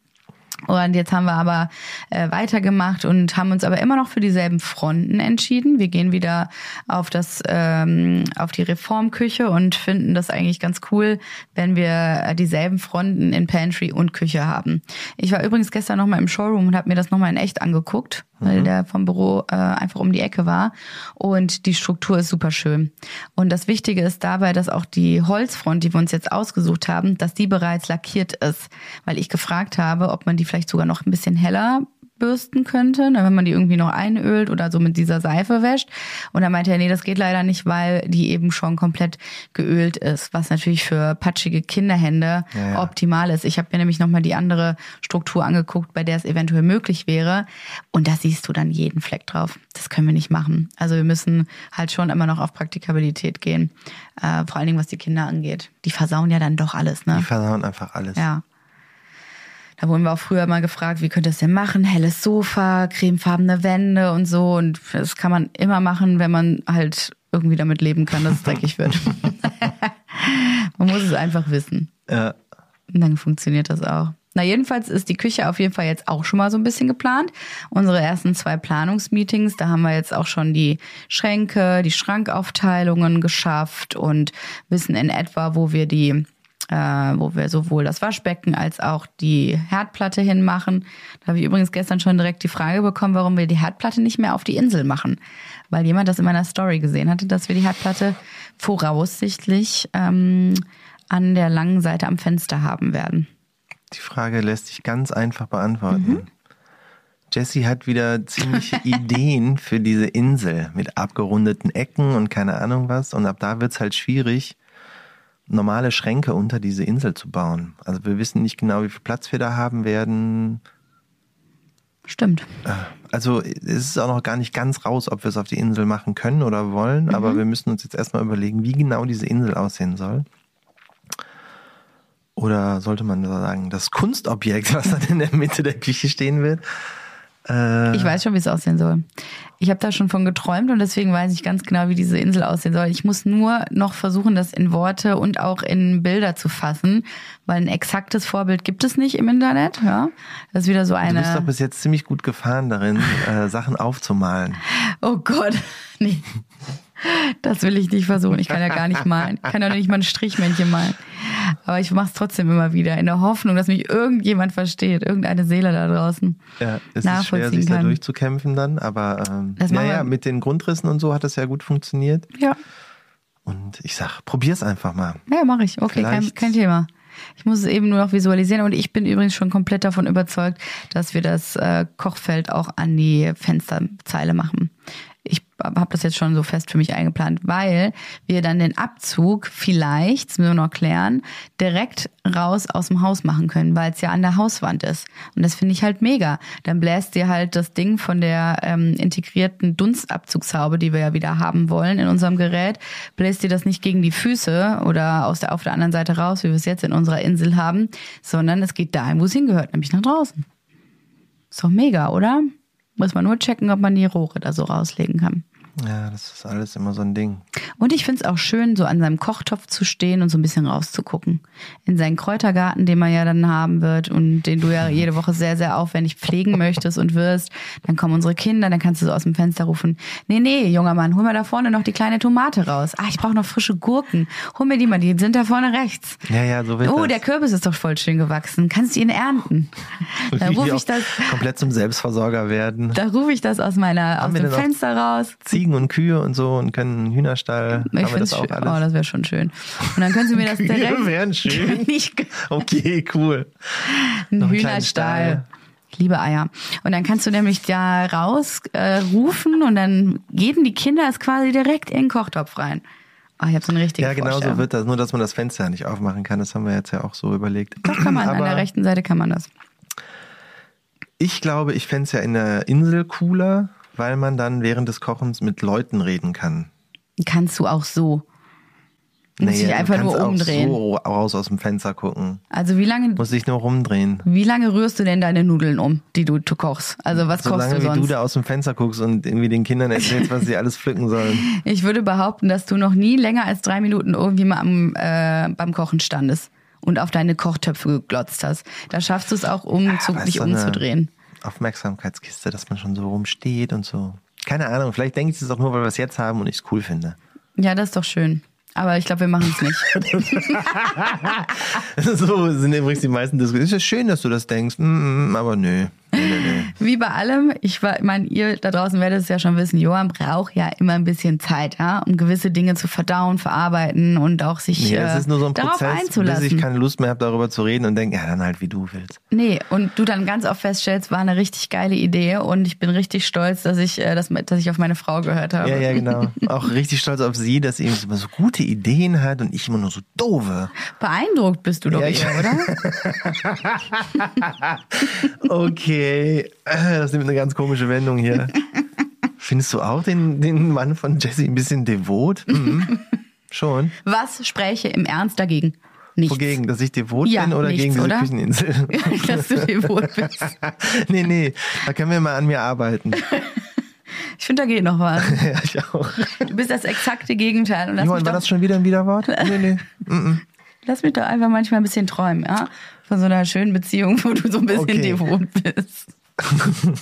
Und jetzt haben wir aber äh, weitergemacht und haben uns aber immer noch für dieselben Fronten entschieden. Wir gehen wieder auf das ähm, auf die Reformküche und finden das eigentlich ganz cool, wenn wir dieselben Fronten in Pantry und Küche haben. Ich war übrigens gestern noch mal im Showroom und habe mir das noch mal in echt angeguckt weil mhm. der vom Büro äh, einfach um die Ecke war. Und die Struktur ist super schön. Und das Wichtige ist dabei, dass auch die Holzfront, die wir uns jetzt ausgesucht haben, dass die bereits lackiert ist. Weil ich gefragt habe, ob man die vielleicht sogar noch ein bisschen heller bürsten könnte, ne, wenn man die irgendwie noch einölt oder so mit dieser Seife wäscht. Und dann meinte er, nee, das geht leider nicht, weil die eben schon komplett geölt ist, was natürlich für patschige Kinderhände ja, ja. optimal ist. Ich habe mir nämlich nochmal die andere Struktur angeguckt, bei der es eventuell möglich wäre. Und da siehst du dann jeden Fleck drauf. Das können wir nicht machen. Also wir müssen halt schon immer noch auf Praktikabilität gehen. Äh, vor allen Dingen, was die Kinder angeht. Die versauen ja dann doch alles, ne? Die versauen einfach alles. Ja. Da wurden wir auch früher mal gefragt, wie könnt ihr das denn machen? Helles Sofa, cremefarbene Wände und so. Und das kann man immer machen, wenn man halt irgendwie damit leben kann, dass es dreckig wird. man muss es einfach wissen. Ja. Und dann funktioniert das auch. Na, jedenfalls ist die Küche auf jeden Fall jetzt auch schon mal so ein bisschen geplant. Unsere ersten zwei Planungsmeetings, da haben wir jetzt auch schon die Schränke, die Schrankaufteilungen geschafft und wissen in etwa, wo wir die äh, wo wir sowohl das Waschbecken als auch die Herdplatte hinmachen. Da habe ich übrigens gestern schon direkt die Frage bekommen, warum wir die Herdplatte nicht mehr auf die Insel machen. Weil jemand das in meiner Story gesehen hatte, dass wir die Herdplatte voraussichtlich ähm, an der langen Seite am Fenster haben werden. Die Frage lässt sich ganz einfach beantworten. Mhm. Jessie hat wieder ziemliche Ideen für diese Insel mit abgerundeten Ecken und keine Ahnung was. Und ab da wird's halt schwierig, normale Schränke unter diese Insel zu bauen. Also wir wissen nicht genau, wie viel Platz wir da haben werden. Stimmt. Äh, also es ist auch noch gar nicht ganz raus, ob wir es auf die Insel machen können oder wollen, mhm. aber wir müssen uns jetzt erstmal überlegen, wie genau diese Insel aussehen soll. Oder sollte man sagen, das Kunstobjekt, was dann in der Mitte der Küche stehen wird, äh, ich weiß schon, wie es aussehen soll. Ich habe da schon von geträumt und deswegen weiß ich ganz genau, wie diese Insel aussehen soll. Ich muss nur noch versuchen, das in Worte und auch in Bilder zu fassen, weil ein exaktes Vorbild gibt es nicht im Internet. Ja, das ist wieder so eine. Du bist doch bis jetzt ziemlich gut gefahren darin, äh, Sachen aufzumalen. Oh Gott, nee. Das will ich nicht versuchen. Ich kann ja gar nicht malen. Ich kann ja nicht mal ein Strichmännchen malen. Aber ich mache es trotzdem immer wieder in der Hoffnung, dass mich irgendjemand versteht, irgendeine Seele da draußen. Ja, es ist schwer, sich kann. da durchzukämpfen dann, aber ähm, naja, mit den Grundrissen und so hat das ja gut funktioniert. Ja. Und ich sag, probier's einfach mal. Ja, mache ich. Okay, kein, kein Thema. Ich muss es eben nur noch visualisieren und ich bin übrigens schon komplett davon überzeugt, dass wir das äh, Kochfeld auch an die Fensterzeile machen habe das jetzt schon so fest für mich eingeplant, weil wir dann den Abzug vielleicht, das müssen wir noch klären, direkt raus aus dem Haus machen können, weil es ja an der Hauswand ist. Und das finde ich halt mega. Dann bläst dir halt das Ding von der ähm, integrierten Dunstabzugshaube, die wir ja wieder haben wollen in unserem Gerät, bläst dir das nicht gegen die Füße oder aus der, auf der anderen Seite raus, wie wir es jetzt in unserer Insel haben, sondern es geht dahin, wo es hingehört, nämlich nach draußen. Ist doch mega, oder? Muss man nur checken, ob man die Rohre da so rauslegen kann. Ja, das ist alles immer so ein Ding. Und ich finde es auch schön, so an seinem Kochtopf zu stehen und so ein bisschen rauszugucken. In seinen Kräutergarten, den man ja dann haben wird und den du ja jede Woche sehr, sehr aufwendig pflegen möchtest und wirst. Dann kommen unsere Kinder, dann kannst du so aus dem Fenster rufen, nee, nee, junger Mann, hol mir da vorne noch die kleine Tomate raus. Ah, ich brauche noch frische Gurken. Hol mir die mal, die sind da vorne rechts. Ja, ja, so wird Oh, das. der Kürbis ist doch voll schön gewachsen. Kannst du ihn ernten? Da rufe ich das, komplett zum Selbstversorger werden. da rufe ich das aus meiner, aus Haben dem Fenster raus. Ziegen und Kühe und so und können einen Hühnerstall. Ich finde das auch schön. Oh, alles? das wäre schon schön. Und dann können Sie mir das direkt. Kühe wären schön. Okay, cool. ein einen Hühnerstall. Stall. Ich liebe Eier. Und dann kannst du nämlich da raus äh, rufen und dann geben die Kinder es quasi direkt in den Kochtopf rein. Oh, ich habe so eine richtige Ja, genau so wird das. Nur, dass man das Fenster nicht aufmachen kann. Das haben wir jetzt ja auch so überlegt. Doch kann man, an Aber der rechten Seite kann man das. Ich glaube, ich fände es ja in der Insel cooler, weil man dann während des Kochens mit Leuten reden kann. Kannst du auch so. Muss Naja, ich du einfach nur kannst umdrehen. Auch so raus aus dem Fenster gucken. Also wie lange, Muss dich nur rumdrehen. wie lange rührst du denn deine Nudeln um, die du, du kochst? Also was kochst Solange du wie sonst? du da aus dem Fenster guckst und irgendwie den Kindern erzählst, was sie alles pflücken sollen. Ich würde behaupten, dass du noch nie länger als drei Minuten irgendwie mal am, äh, beim Kochen standest und auf deine Kochtöpfe geglotzt hast. Da schaffst du es auch, um zu, Aber es dich so umzudrehen. Aufmerksamkeitskiste, dass man schon so rumsteht und so. Keine Ahnung, vielleicht denke ich es auch nur, weil wir es jetzt haben und ich es cool finde. Ja, das ist doch schön. Aber ich glaube, wir machen es nicht. so sind übrigens die meisten Diskussionen. Es ist schön, dass du das denkst, mm, mm, aber nö. Wie bei allem, ich meine, ihr da draußen werdet es ja schon wissen, Johann braucht ja immer ein bisschen Zeit, ja, um gewisse Dinge zu verdauen, verarbeiten und auch sich Nee, äh, das ist nur so ein darauf Prozess, bis einzulassen. ich keine Lust mehr habe, darüber zu reden und denke, ja, dann halt wie du willst. Nee, und du dann ganz oft feststellst, war eine richtig geile Idee und ich bin richtig stolz, dass ich, äh, dass, dass ich auf meine Frau gehört habe. Ja, ja, genau. Auch richtig stolz auf sie, dass sie eben so gute Ideen hat und ich immer nur so doofe. Beeindruckt bist du doch Ja, eher, oder? Okay, äh, das nimmt eine ganz komische Wendung hier. Findest du auch den, den Mann von Jesse ein bisschen devot? Mhm. Schon. Was spräche im Ernst dagegen? Nichts. Wogegen, dass ich devot Ja, bin oder nichts, gegen diese oder? Kücheninsel? dass du devot bist. nee, nee, da können wir mal an mir arbeiten. Ich finde, da geht noch was. ja, ich auch. Du bist das exakte Gegenteil. Und Johann, war doch, das schon wieder ein Widerwort? Nee, nee. lass mich doch einfach manchmal ein bisschen träumen, ja? Von so einer schönen Beziehung, wo du so ein bisschen Okay. devot bist.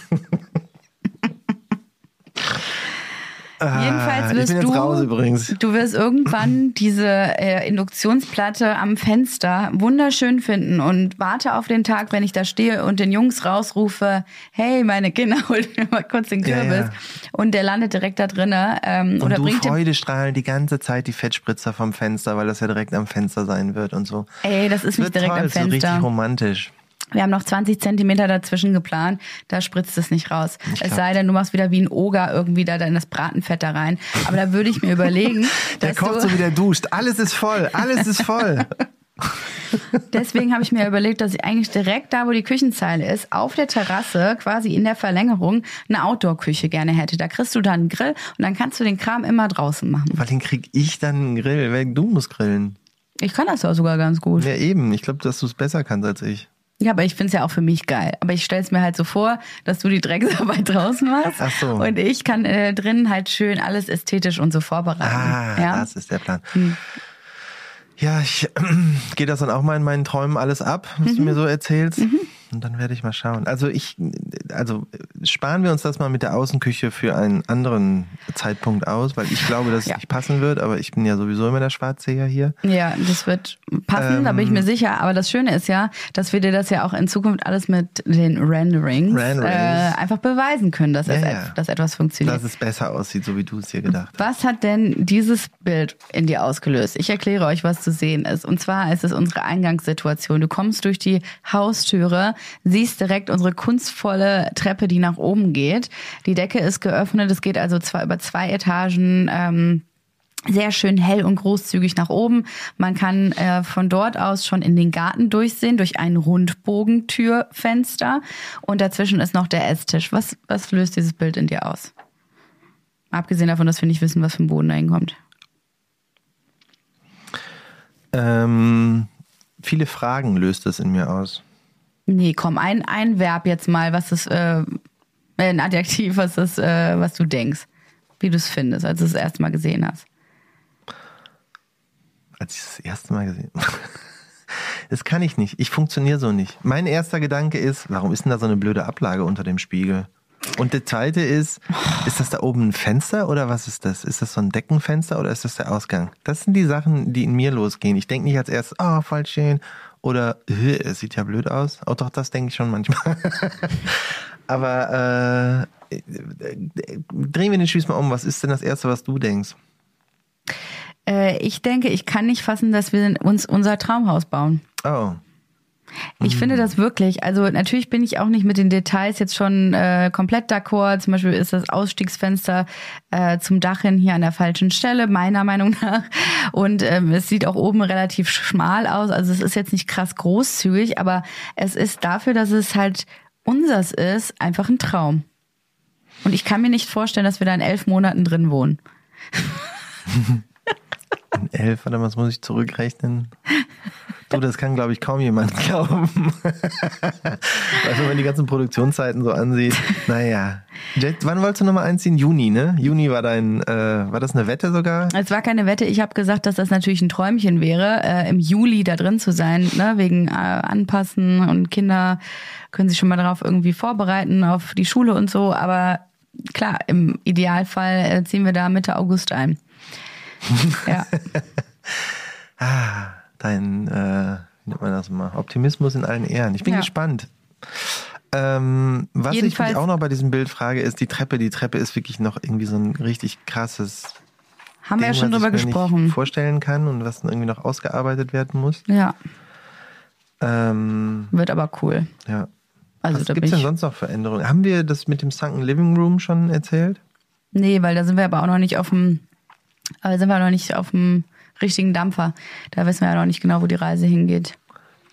Jedenfalls Ah, ich wirst du, raus übrigens. du wirst irgendwann diese äh, Induktionsplatte am Fenster wunderschön finden und warte auf den Tag, wenn ich da stehe und den Jungs rausrufe, hey, meine Kinder, holt mir mal kurz den Ja, Kürbis. ja. Und der landet direkt da drinnen. Ähm, Und oder du bringt dir Freudestrahlen die ganze Zeit die Fettspritzer vom Fenster, weil das ja direkt am Fenster sein wird und so. Ey, das ist nicht direkt toll, am So richtig Fenster. romantisch. Wir haben noch 20 Zentimeter dazwischen geplant, da spritzt es nicht raus. Es glaub- sei denn, du machst wieder wie ein Oger irgendwie da in das Bratenfett da rein. Aber da würde ich mir überlegen, Der dass kocht du, so wie der duscht. Alles ist voll, alles ist voll. deswegen habe ich mir überlegt, dass ich eigentlich direkt da, wo die Küchenzeile ist, auf der Terrasse, quasi in der Verlängerung, eine Outdoor-Küche gerne hätte. Da kriegst du dann einen Grill und dann kannst du den Kram immer draußen machen. Vor allem krieg ich dann einen Grill, weil du musst grillen. Ich kann das ja sogar ganz gut. Ja, eben. Ich glaube, dass du es besser kannst als ich. Ja, aber ich find's ja auch für mich geil. Aber ich stell's mir halt so vor, dass du die Drecksarbeit draußen machst. Ach so. Und ich kann äh, drinnen halt schön alles ästhetisch und so vorbereiten. Ah, ja? das ist der Plan. Hm. Ja, ich gehe das dann auch mal in meinen Träumen alles ab, was Mhm. du mir so erzählst. Und dann werde ich mal schauen. Also ich, also sparen wir uns das mal mit der Außenküche für einen anderen Zeitpunkt aus, weil ich glaube, dass es Ja. nicht passen wird, aber ich bin ja sowieso immer der Schwarzseher hier. ja, das wird passen, da bin ich Ähm. mir sicher. Aber das Schöne ist ja, dass wir dir das ja auch in Zukunft alles mit den Renderings, Renderings. Äh, einfach beweisen können, dass, es Ja, ja. dass etwas funktioniert. Dass es besser aussieht, so wie du es dir gedacht hast. Was hat denn dieses Bild in dir ausgelöst? Ich erkläre euch, was zu sehen ist. Und zwar ist es unsere Eingangssituation. Du kommst durch die Haustüre, siehst direkt unsere kunstvolle Treppe, die nach oben geht. Die Decke ist geöffnet. Es geht also zwei, über zwei Etagen. Ähm, sehr schön hell und großzügig nach oben. Man kann äh, von dort aus schon in den Garten durchsehen, durch ein Rundbogentürfenster. Und dazwischen ist noch der Esstisch. Was, was löst dieses Bild in dir aus? Abgesehen davon, dass wir nicht wissen, was ein Boden da hinkommt. Ähm, viele Fragen löst es in mir aus. Nee, komm, ein, ein Verb jetzt mal, was ist, äh, ein Adjektiv, was ist, äh, was du denkst. wie du es findest, als du es das erste Mal gesehen hast. Als ich das erste Mal gesehen Das kann ich nicht. Ich funktioniere so nicht. Mein erster Gedanke ist, warum ist denn da so eine blöde Ablage unter dem Spiegel? Und der zweite ist, ist das da oben ein Fenster oder was ist das? Ist das so ein Deckenfenster oder ist das der Ausgang? Das sind die Sachen, die in mir losgehen. Ich denke nicht als erstes, oh, voll schön. Oder, es sieht ja blöd aus. Oh doch, das denke ich schon manchmal. Aber äh, drehen wir den Spieß mal um. Was ist denn das Erste, was du denkst? Äh, ich denke, ich kann nicht fassen, dass wir uns unser Traumhaus bauen. Oh. Ich finde das wirklich. Also natürlich bin ich auch nicht mit den Details jetzt schon äh, komplett d'accord. Zum Beispiel ist das Ausstiegsfenster äh, zum Dach hin hier an der falschen Stelle, meiner Meinung nach. Und ähm, es sieht auch oben relativ schmal aus. Also es ist jetzt nicht krass großzügig, aber es ist dafür, dass es halt unsers ist, einfach ein Traum. Und ich kann mir nicht vorstellen, dass wir da in elf Monaten drin wohnen. In elf, warte, was muss ich zurückrechnen? Du, das kann, glaube ich, kaum jemand glauben. Weil wenn man die ganzen Produktionszeiten so ansieht, naja. Jet, wann wolltest du nochmal einziehen? Juni, ne? Juni war dein, äh, war das eine Wette sogar? Es war keine Wette. Ich habe gesagt, dass das natürlich ein Träumchen wäre, äh, im Juli da drin zu sein, ne? wegen äh, Anpassen und Kinder können sich schon mal darauf irgendwie vorbereiten, auf die Schule und so. Aber klar, im Idealfall äh, ziehen wir da Mitte August ein. ja. ah dein, äh, wie nennt man das mal, Optimismus in allen Ehren. Ich bin ja. gespannt. Ähm, was Jedenfalls, ich mich auch noch bei diesem Bild frage, ist die Treppe. Die Treppe ist wirklich noch irgendwie so ein richtig krasses. Haben Ding, wir ja schon drüber gesprochen. vorstellen kann und was dann irgendwie noch ausgearbeitet werden muss. Ja. Ähm, Wird aber cool. Ja. Also, was gibt es denn sonst noch Veränderungen? Haben wir das mit dem Sunken Living Room schon erzählt? Nee, weil da sind wir aber auch noch nicht auf dem, aber sind wir noch nicht auf dem richtigen Dampfer. Da wissen wir ja noch nicht genau, wo die Reise hingeht.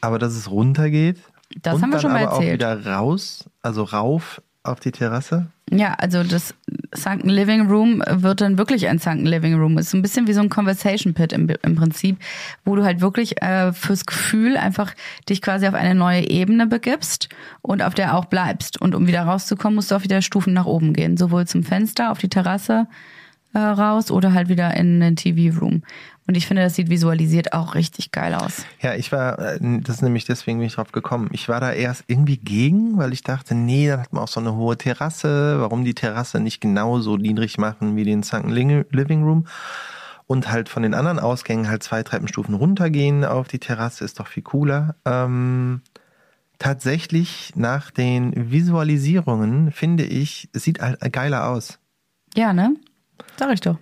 Aber dass es runtergeht? Das haben wir schon mal aber erzählt. auch wieder raus, also rauf auf die Terrasse? Ja, also das Sunken Living Room wird dann wirklich ein Sunken Living Room. Ist so ein bisschen wie so ein Conversation Pit im, im Prinzip, wo du halt wirklich äh, fürs Gefühl einfach dich quasi auf eine neue Ebene begibst und auf der auch bleibst. Und um wieder rauszukommen, musst du auch wieder Stufen nach oben gehen. Sowohl zum Fenster, auf die Terrasse äh, raus oder halt wieder in den TV Room. Und ich finde, das sieht visualisiert auch richtig geil aus. Ja, ich war, äh, das ist nämlich deswegen bin ich drauf gekommen. Ich war da erst irgendwie gegen, weil ich dachte, nee, dann hat man auch so eine hohe Terrasse. Warum die Terrasse nicht genauso niedrig machen wie den Sunken Living Room? Und halt von den anderen Ausgängen halt zwei Treppenstufen runtergehen auf die Terrasse ist doch viel cooler. Ähm, tatsächlich nach den Visualisierungen finde ich, es sieht halt geiler aus. Ja, ne? Sag ich doch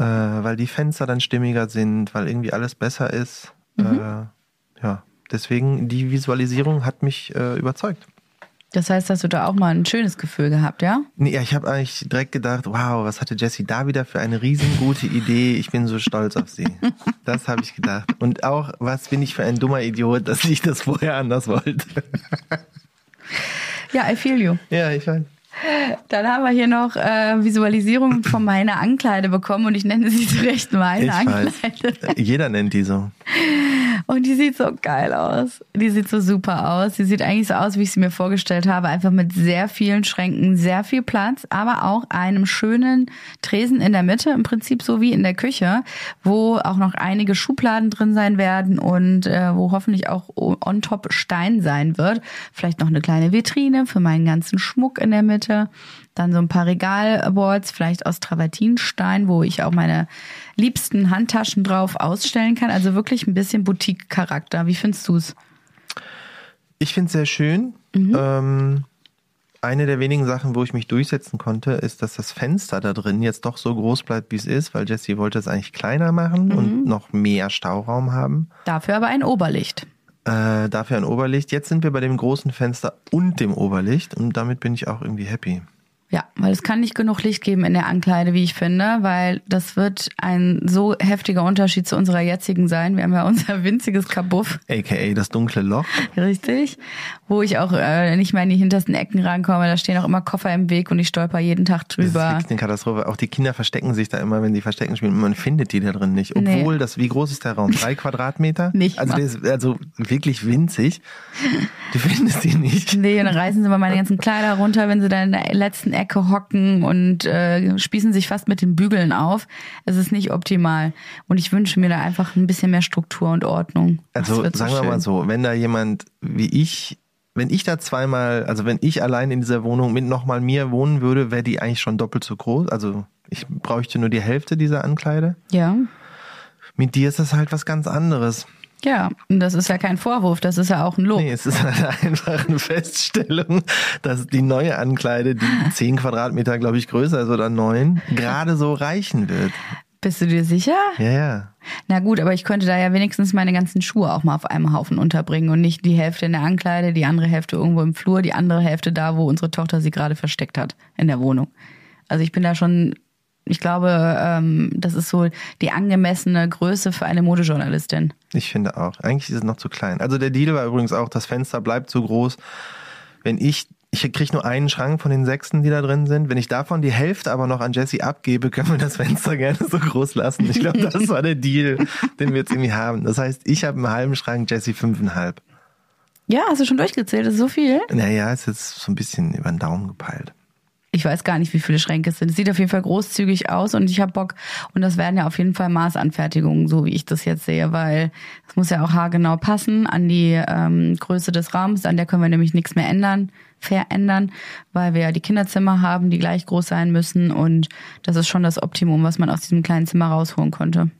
äh, weil die Fenster dann stimmiger sind, weil irgendwie alles besser ist. Mhm. Äh, ja, deswegen die Visualisierung hat mich äh, überzeugt. Das heißt, hast du da auch mal ein schönes Gefühl gehabt, ja? Nee, ich habe eigentlich direkt gedacht, wow, was hatte Jessie da wieder für eine riesengute Idee. Ich bin so stolz auf sie. das habe ich gedacht. Und auch, was bin ich für ein dummer Idiot, dass ich das vorher anders wollte. ja, I feel you. Ja, ich weiß. Dann haben wir hier noch äh, Visualisierung von meiner Ankleide bekommen und ich nenne sie zu Recht meine ich Ankleide. Weiß. Jeder nennt die so. Und die sieht so geil aus. Die sieht so super aus. Sie sieht eigentlich so aus, wie ich sie mir vorgestellt habe. Einfach mit sehr vielen Schränken, sehr viel Platz, aber auch einem schönen Tresen in der Mitte, im Prinzip so wie in der Küche, wo auch noch einige Schubladen drin sein werden und äh, wo hoffentlich auch on top Stein sein wird. Vielleicht noch eine kleine Vitrine für meinen ganzen Schmuck in der Mitte. Dann so ein paar Regalboards, vielleicht aus Travertinstein, wo ich auch meine liebsten Handtaschen drauf ausstellen kann. Also wirklich ein bisschen Boutique-Charakter. Wie findest du es? Ich finde es sehr schön. Mhm. Ähm, eine der wenigen Sachen, wo ich mich durchsetzen konnte, ist, dass das Fenster da drin jetzt doch so groß bleibt, wie es ist, weil Jessie wollte es eigentlich kleiner machen mhm. und noch mehr Stauraum haben. Dafür aber ein Oberlicht. Äh, dafür ein Oberlicht. Jetzt sind wir bei dem großen Fenster und dem Oberlicht und damit bin ich auch irgendwie happy. Ja, weil es kann nicht genug Licht geben in der Ankleide, wie ich finde, weil das wird ein so heftiger Unterschied zu unserer jetzigen sein. Wir haben ja unser winziges Kabuff. AKA das dunkle Loch. Richtig. Wo ich auch äh, nicht mehr in die hintersten Ecken rankomme. Da stehen auch immer Koffer im Weg und ich stolper jeden Tag drüber. Das ist wirklich eine Katastrophe. Auch die Kinder verstecken sich da immer, wenn sie Verstecken spielen. Und man findet die da drin nicht. Obwohl nee. das, wie groß ist der Raum? Drei Quadratmeter? Nicht. Also, der ist also wirklich winzig. Du findest die nicht. Nee, und dann reißen sie mal meine ganzen Kleider runter, wenn sie da in der letzten Ecke hocken und äh, spießen sich fast mit den Bügeln auf. Es ist nicht optimal. Und ich wünsche mir da einfach ein bisschen mehr Struktur und Ordnung. Also sagen wir schön. mal so, wenn da jemand wie ich, wenn ich da zweimal, also wenn ich allein in dieser Wohnung mit nochmal mir wohnen würde, wäre die eigentlich schon doppelt so groß. Also ich bräuchte nur die Hälfte dieser Ankleide. Ja. Mit dir ist das halt was ganz anderes. Ja, und das ist ja kein Vorwurf, das ist ja auch ein Lob. Nee, es ist halt einfach eine Feststellung, dass die neue Ankleide, die 10 Quadratmeter, glaube ich, größer ist oder neun, gerade so reichen wird. Bist du dir sicher? Ja, ja. Na gut, aber ich könnte da ja wenigstens meine ganzen Schuhe auch mal auf einem Haufen unterbringen und nicht die Hälfte in der Ankleide, die andere Hälfte irgendwo im Flur, die andere Hälfte da, wo unsere Tochter sie gerade versteckt hat in der Wohnung. Also ich bin da schon, ich glaube, ähm, das ist so die angemessene Größe für eine Modejournalistin. Ich finde auch. Eigentlich ist es noch zu klein. Also der Deal war übrigens auch, das Fenster bleibt so groß. Wenn ich, ich kriege nur einen Schrank von den sechsten, die da drin sind. Wenn ich davon die Hälfte aber noch an Jesse abgebe, können wir das Fenster gerne so groß lassen. Ich glaube, das war der Deal, den wir jetzt irgendwie haben. Das heißt, ich habe einen halben Schrank, Jesse fünfeinhalb. Ja, hast du schon durchgezählt? Das ist so viel? Naja, ist jetzt so ein bisschen über den Daumen gepeilt. Ich weiß gar nicht, wie viele Schränke es sind. Es sieht auf jeden Fall großzügig aus und ich habe Bock. Und das werden ja auf jeden Fall Maßanfertigungen, so wie ich das jetzt sehe, weil es muss ja auch haargenau passen an die ähm, Größe des Raums. An der können wir nämlich nichts mehr ändern, verändern, weil wir ja die Kinderzimmer haben, die gleich groß sein müssen. Und das ist schon das Optimum, was man aus diesem kleinen Zimmer rausholen konnte.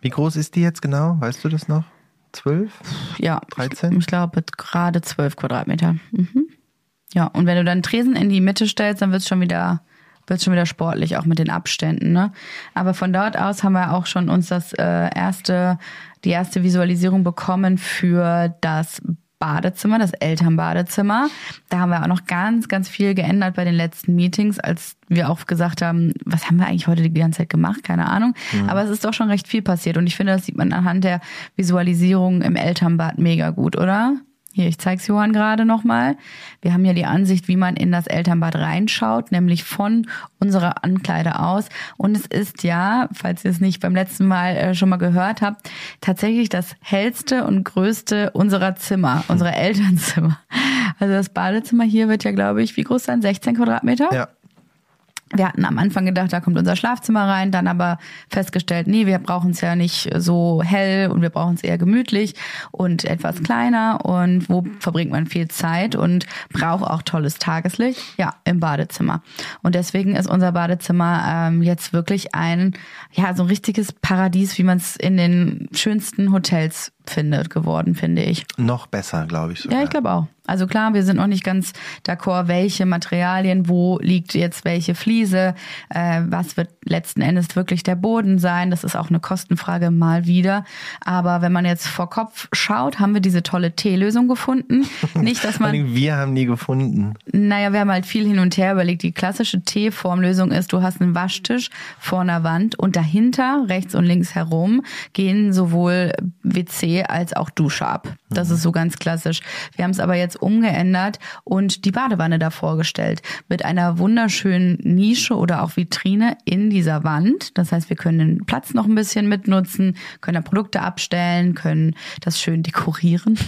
Wie groß ist die jetzt genau? Weißt du das noch? Zwölf? Ja, 13? ich, ich glaube gerade zwölf Quadratmeter. Mhm. Ja, und wenn du dann Tresen in die Mitte stellst, dann wird's schon wieder wird's schon wieder sportlich, auch mit den Abständen. Ne? Aber von dort aus haben wir auch schon uns das äh, erste, die erste Visualisierung bekommen für das Badezimmer, das Elternbadezimmer. Da haben wir auch noch ganz, ganz viel geändert bei den letzten Meetings, als wir auch gesagt haben, was haben wir eigentlich heute die ganze Zeit gemacht? Keine Ahnung. Aber es ist doch schon recht viel passiert und ich finde, das sieht man anhand der Visualisierung im Elternbad mega gut, oder? Hier, ich zeig's Johann gerade nochmal. Wir haben hier die Ansicht, wie man in das Elternbad reinschaut, nämlich von unserer Ankleide aus. Und es ist ja, falls ihr es nicht beim letzten Mal äh, schon mal gehört habt, tatsächlich das hellste und größte unserer Zimmer, unserer Elternzimmer. Also das Badezimmer hier wird ja, glaube ich, wie groß sein? 16 Quadratmeter? Ja. Wir hatten am Anfang gedacht, da kommt unser Schlafzimmer rein, dann aber festgestellt, nee, wir brauchen es ja nicht so hell und wir brauchen es eher gemütlich und etwas kleiner und wo verbringt man viel Zeit und braucht auch tolles Tageslicht? Ja, im Badezimmer. Und deswegen ist unser Badezimmer ähm, jetzt wirklich ein, ja, so ein richtiges Paradies, wie man es in den schönsten Hotels findet, geworden, finde ich. Noch besser, glaube ich. Sogar. Ja, ich glaube auch. Also klar, wir sind noch nicht ganz d'accord, welche Materialien, wo liegt jetzt welche Fliese, äh, was wird letzten Endes wirklich der Boden sein. Das ist auch eine Kostenfrage mal wieder. Aber wenn man jetzt vor Kopf schaut, haben wir diese tolle T-Lösung gefunden. Nicht, dass man wir haben nie gefunden. naja, wir haben halt viel hin und her überlegt. Die klassische T-Formlösung ist, du hast einen Waschtisch vor einer Wand und dahinter, rechts und links herum, gehen sowohl WC als auch Dusche ab. Das ist so ganz klassisch. Wir haben es aber jetzt umgeändert und die Badewanne davor gestellt. Mit einer wunderschönen Nische oder auch Vitrine in dieser Wand. Das heißt, wir können den Platz noch ein bisschen mitnutzen, können da Produkte abstellen, können das schön dekorieren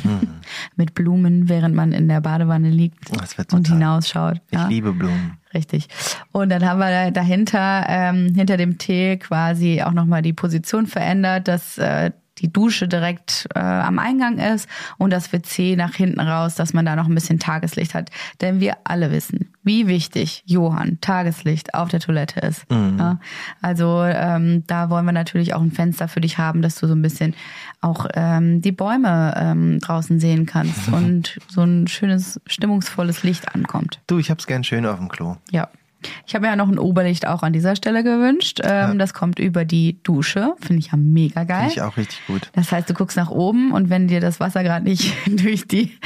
mit Blumen, während man in der Badewanne liegt wird und hinausschaut. Ich ja, liebe Blumen. richtig. Und dann haben wir da- dahinter, ähm, hinter dem T quasi auch nochmal die Position verändert, dass äh, die Dusche direkt äh, am Eingang ist und das WC nach hinten raus, dass man da noch ein bisschen Tageslicht hat. Denn wir alle wissen, wie wichtig, Johann, Tageslicht auf der Toilette ist. Ja? Also ähm, da wollen wir natürlich auch ein Fenster für dich haben, dass du so ein bisschen auch ähm, die Bäume ähm, draußen sehen kannst und so ein schönes, stimmungsvolles Licht ankommt. Du, ich hab's gern schön auf dem Klo. Ja. Ich habe ja noch ein Oberlicht auch an dieser Stelle gewünscht. Ähm, Das kommt über die Dusche. Finde ich ja mega geil. Finde ich auch richtig gut. Das heißt, du guckst nach oben und wenn dir das Wasser gerade nicht durch die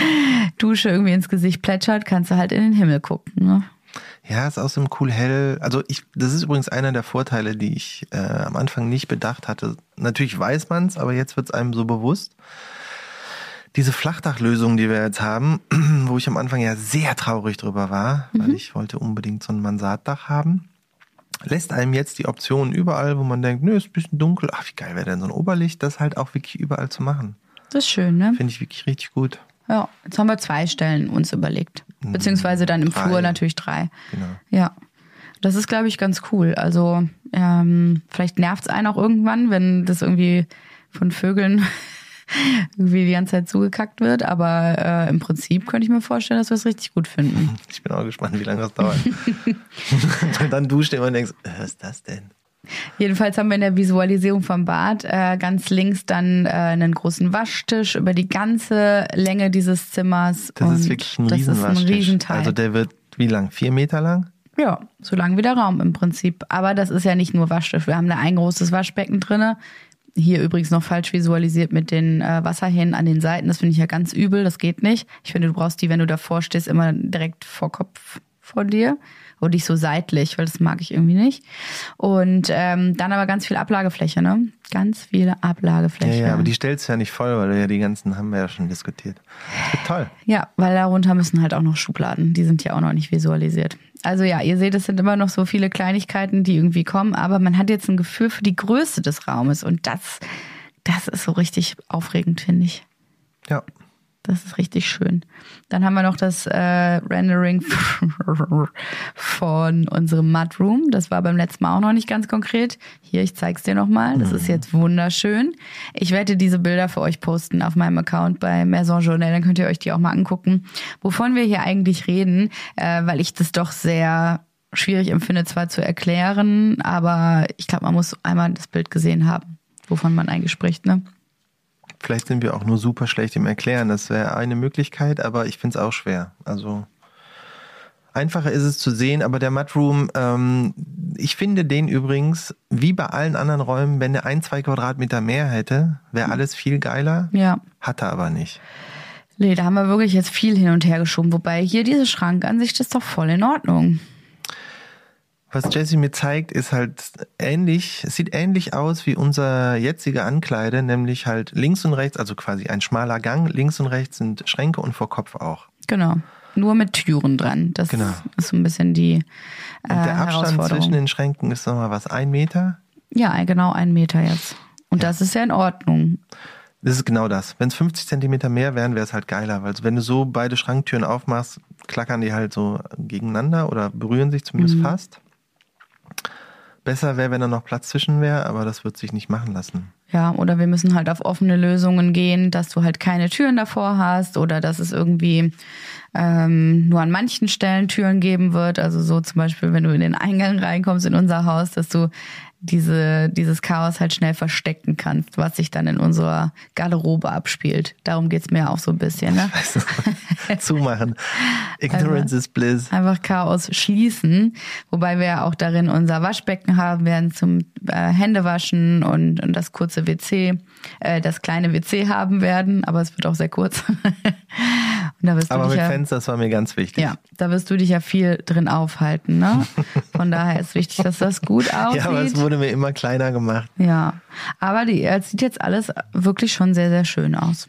Dusche irgendwie ins Gesicht plätschert, kannst du halt in den Himmel gucken. Ne? Ja, ist außerdem cool hell. Also ich, das ist übrigens einer der Vorteile, die ich äh, am Anfang nicht bedacht hatte. Natürlich weiß man's, aber jetzt wird's einem so bewusst. Diese Flachdachlösung, die wir jetzt haben, wo ich am Anfang ja sehr traurig drüber war, weil ich wollte unbedingt so ein Mansarddach haben, lässt einem jetzt die Option überall, wo man denkt, nö, ist ein bisschen dunkel, ach wie geil wäre denn so ein Oberlicht, das halt auch wirklich überall zu machen. Das ist schön, ne? Finde ich wirklich richtig gut. Ja, jetzt haben wir zwei Stellen uns überlegt. Beziehungsweise dann im Drei. Flur natürlich drei. Genau. Ja. Das ist, glaube ich, ganz cool. Also ähm, vielleicht nervt es einen auch irgendwann, wenn das irgendwie von Vögeln irgendwie die ganze Zeit zugekackt wird. Aber äh, im Prinzip könnte ich mir vorstellen, dass wir es richtig gut finden. Ich bin auch gespannt, wie lange das dauert. und dann duscht immer und denkst, äh, was ist das denn? Jedenfalls haben wir in der Visualisierung vom Bad äh, ganz links dann äh, einen großen Waschtisch über die ganze Länge dieses Zimmers. Das ist wirklich ein Das ist ein. Riesenteil. Also der wird wie lang? Vier Meter lang? Ja, so lang wie der Raum im Prinzip. Aber das ist ja nicht nur Waschtisch. Wir haben da ein großes Waschbecken drinne. Hier übrigens noch falsch visualisiert mit den äh, Wasserhähnen an den Seiten. Das finde ich ja ganz übel. Das geht nicht. Ich finde, du brauchst die, wenn du davor stehst, immer direkt vor Kopf vor dir. Oder nicht so seitlich, weil das mag ich irgendwie nicht. Und ähm, dann aber ganz viel Ablagefläche, ne? Ganz viel Ja, Ablagefläche. ja, aber die stellst du ja nicht voll, weil ja die ganzen haben wir ja schon diskutiert. Das wird toll. Ja, weil darunter müssen halt auch noch Schubladen. Die sind ja auch noch nicht visualisiert. Also ja, ihr seht, es sind immer noch so viele Kleinigkeiten, die irgendwie kommen, aber man hat jetzt ein Gefühl für die Größe des Raumes und das, das ist so richtig aufregend, finde ich. Ja. Das ist richtig schön. Dann haben wir noch das äh, Rendering von unserem Mudroom. Das war beim letzten Mal auch noch nicht ganz konkret. Hier, ich zeig's dir nochmal. Das ist jetzt wunderschön. Ich werde diese Bilder für euch posten auf meinem Account bei Maison Journal. Dann könnt ihr euch die auch mal angucken. Wovon wir hier eigentlich reden, äh, weil ich das doch sehr schwierig empfinde, zwar zu erklären, aber ich glaube, man muss einmal das Bild gesehen haben, wovon man eigentlich spricht, ne? Vielleicht sind wir auch nur super schlecht im Erklären. Das wäre eine Möglichkeit, aber ich finde es auch schwer. Also einfacher ist es zu sehen, aber der Mudroom, ähm, ich finde den übrigens, wie bei allen anderen Räumen, wenn der ein, zwei Quadratmeter mehr hätte, wäre alles viel geiler. Ja. Hat er aber nicht. Nee, da haben wir wirklich jetzt viel hin und her geschoben. Wobei hier diese Schrankansicht ist doch voll in Ordnung. Was Jesse mir zeigt, ist halt ähnlich, es sieht ähnlich aus wie unser jetziger Ankleide, nämlich halt links und rechts, also quasi ein schmaler Gang, links und rechts sind Schränke und vor Kopf auch. Genau. Nur mit Türen dran. Das Genau. ist so ein bisschen die äh, Und der Abstand zwischen den Schränken ist nochmal was, ein Meter? ja, genau ein Meter jetzt. Und das ist ja in Ordnung. Das ist genau das. Wenn es 50 Zentimeter mehr wären, wäre es halt geiler, weil wenn du so beide Schranktüren aufmachst, klackern die halt so gegeneinander oder berühren sich zumindest Mhm. fast. Besser wäre, wenn da noch Platz zwischen wäre, aber das wird sich nicht machen lassen. Ja, oder wir müssen halt auf offene Lösungen gehen, dass du halt keine Türen davor hast oder dass es irgendwie ähm, nur an manchen Stellen Türen geben wird. Also so zum Beispiel, wenn du in den Eingang reinkommst in unser Haus, dass du diese, dieses Chaos halt schnell verstecken kannst, was sich dann in unserer Garderobe abspielt. Darum geht's mir auch so ein bisschen. Ne? Zumachen. Ignorance is bliss. Einfach Chaos schließen, wobei wir ja auch darin unser Waschbecken haben werden zum äh, Händewaschen und, und das kurze WC, äh, das kleine WC haben werden, aber es wird auch sehr kurz. Aber mit ja, Fenster, das war mir ganz wichtig. ja, da wirst du dich ja viel drin aufhalten, ne? Von daher ist wichtig, dass das gut aussieht. Ja, aber es wurde mir immer kleiner gemacht. Ja, aber die, es sieht jetzt alles wirklich schon sehr, sehr schön aus.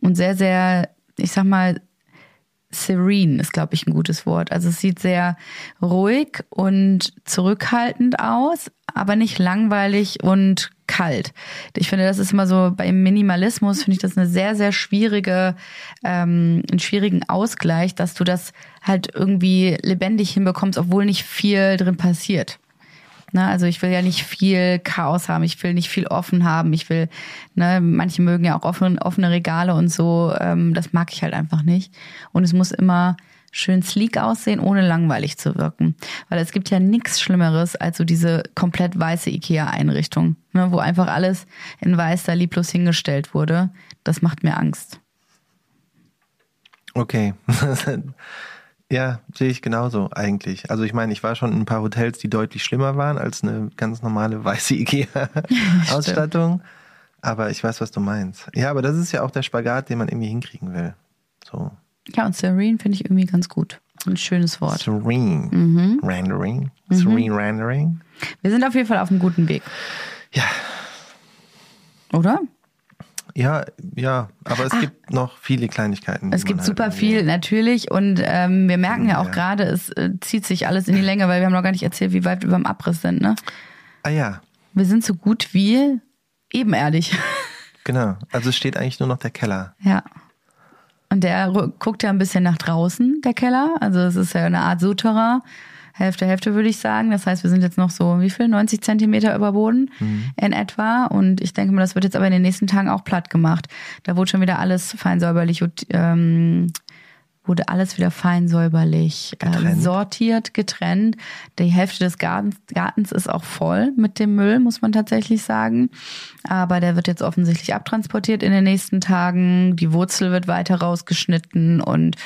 Und sehr, sehr, ich sag mal, serene ist, glaube ich, ein gutes Wort. Also es sieht sehr ruhig und zurückhaltend aus, aber nicht langweilig und kalt. Ich finde, das ist immer so beim Minimalismus finde ich das eine sehr sehr schwierige ähm, einen schwierigen Ausgleich, dass du das halt irgendwie lebendig hinbekommst, obwohl nicht viel drin passiert. Ne, also ich will ja nicht viel Chaos haben, ich will nicht viel offen haben, ich will, ne, manche mögen ja auch offen, offene Regale und so, ähm, das mag ich halt einfach nicht. Und es muss immer schön sleek aussehen, ohne langweilig zu wirken. Weil es gibt ja nichts Schlimmeres als so diese komplett weiße IKEA-Einrichtung, ne, wo einfach alles in weiß da lieblos hingestellt wurde. Das macht mir Angst. Okay. ja, sehe ich genauso eigentlich. Also ich meine, ich war schon in ein paar Hotels, die deutlich schlimmer waren als eine ganz normale weiße IKEA-Ausstattung. Aber ich weiß, was du meinst. Ja, aber das ist ja auch der Spagat, den man irgendwie hinkriegen will. So. Ja, und Serene finde ich irgendwie ganz gut. Ein schönes Wort. Serene Mhm. Rendering. Serene Rendering. Wir sind auf jeden Fall auf einem guten Weg. Ja, Oder? ja, ja. Aber es gibt noch viele Kleinigkeiten. Es gibt halt super viel, natürlich. Und ähm, wir merken ja auch Ja. gerade, es äh, zieht sich alles in die Länge, weil wir haben noch gar nicht erzählt, wie weit wir beim Abriss sind. Ne? Ah ja, Wir sind so gut wie ebenerdig. genau. Also es steht eigentlich nur noch der Keller. ja. Und der guckt ja ein bisschen nach draußen, der Keller. Also es ist ja eine Art Souterrain. Hälfte, Hälfte würde ich sagen. Das heißt, wir sind jetzt noch so, wie viel? 90 Zentimeter über Boden in etwa. Und ich denke mal, das wird jetzt aber in den nächsten Tagen auch platt gemacht. Da wurde schon wieder alles fein säuberlich, ähm, wurde alles wieder fein säuberlich äh, sortiert, getrennt. Die Hälfte des Gartens, Gartens ist auch voll mit dem Müll, muss man tatsächlich sagen. Aber der wird jetzt offensichtlich abtransportiert in den nächsten Tagen. Die Wurzel wird weiter rausgeschnitten und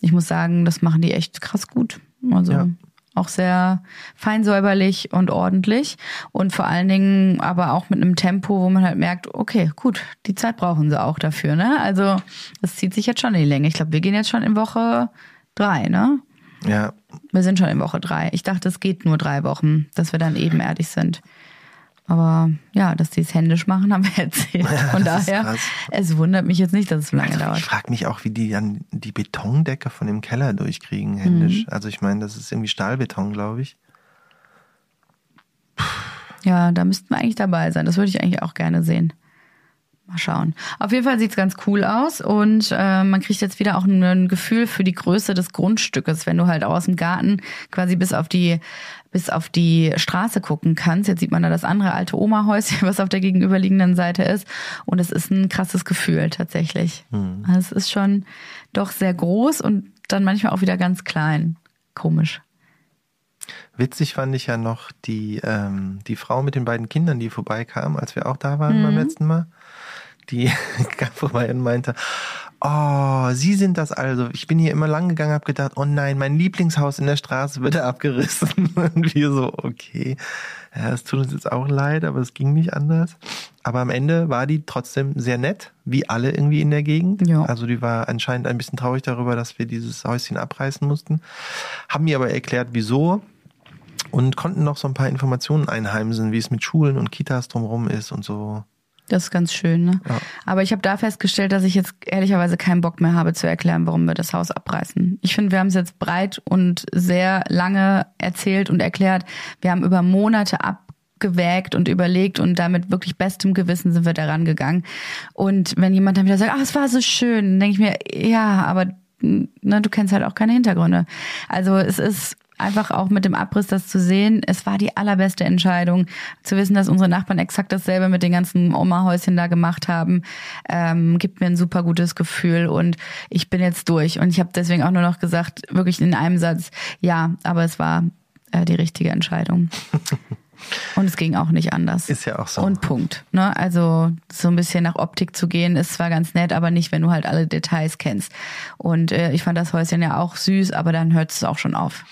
ich muss sagen, das machen die echt krass gut. Also Ja. Auch sehr fein säuberlich und ordentlich und vor allen Dingen aber auch mit einem Tempo, wo man halt merkt, okay, gut, die Zeit brauchen sie auch dafür, ne? Also das zieht sich jetzt schon in die Länge. Ich glaube, wir gehen jetzt schon in Woche drei, ne? Ja, Wir sind schon in Woche drei. Ich dachte, es geht nur drei Wochen, dass wir dann ebenerdig sind. Aber ja, dass die es händisch machen, haben wir erzählt. Von ist daher, es wundert mich jetzt nicht, dass es so lange Also dauert. ich frage mich auch, wie die dann die Betondecke von dem Keller durchkriegen, händisch. Mhm. Also ich meine, das ist irgendwie Stahlbeton, glaube ich. Ja, da müssten wir eigentlich dabei sein. Das würde ich eigentlich auch gerne sehen. Mal schauen. Auf jeden Fall sieht's ganz cool aus und äh, man kriegt jetzt wieder auch ein, ein Gefühl für die Größe des Grundstückes, wenn du halt aus dem Garten quasi bis auf die bis auf die Straße gucken kannst. Jetzt sieht man da das andere alte Oma-Häuschen, was auf der gegenüberliegenden Seite ist. Und es ist ein krasses Gefühl tatsächlich. Also es ist schon doch sehr groß und dann manchmal auch wieder ganz klein. Komisch. Witzig fand ich ja noch die, ähm, die Frau mit den beiden Kindern, die vorbeikam, als wir auch da waren Mhm. beim letzten Mal. Die kam vorbei und meinte, oh, Sie sind das also. Ich bin hier immer lang gegangen, habe gedacht, oh nein, mein Lieblingshaus in der Straße wird abgerissen. Und wir so, okay, ja, es tut uns jetzt auch leid, aber es ging nicht anders. Aber am Ende war die trotzdem sehr nett, wie alle irgendwie in der Gegend. Ja. Also die war anscheinend ein bisschen traurig darüber, dass wir dieses Häuschen abreißen mussten. Haben mir aber erklärt, wieso und konnten noch so ein paar Informationen einheimsen, wie es mit Schulen und Kitas drumherum ist und so. Das ist ganz schön, ne? Ja. Aber ich habe da festgestellt, dass ich jetzt ehrlicherweise keinen Bock mehr habe zu erklären, warum wir das Haus abreißen. Ich finde, wir haben es jetzt breit und sehr lange erzählt und erklärt. Wir haben über Monate abgewägt und überlegt und damit wirklich bestem Gewissen sind wir daran gegangen. Und wenn jemand dann wieder sagt, ach, es war so schön, denke ich mir, ja, aber ne, du kennst halt auch keine Hintergründe. Also es ist einfach auch mit dem Abriss das zu sehen, es war die allerbeste Entscheidung, zu wissen, dass unsere Nachbarn exakt dasselbe mit den ganzen Oma-Häuschen da gemacht haben, ähm, gibt mir ein super gutes Gefühl und ich bin jetzt durch. Und ich habe deswegen auch nur noch gesagt, wirklich in einem Satz, ja, aber es war äh, die richtige Entscheidung. Und es ging auch nicht anders. Ist ja auch so. Und Punkt. Ne? Also so ein bisschen nach Optik zu gehen, ist zwar ganz nett, aber nicht, wenn du halt alle Details kennst. Und äh, ich fand das Häuschen ja auch süß, aber dann hört es auch schon auf.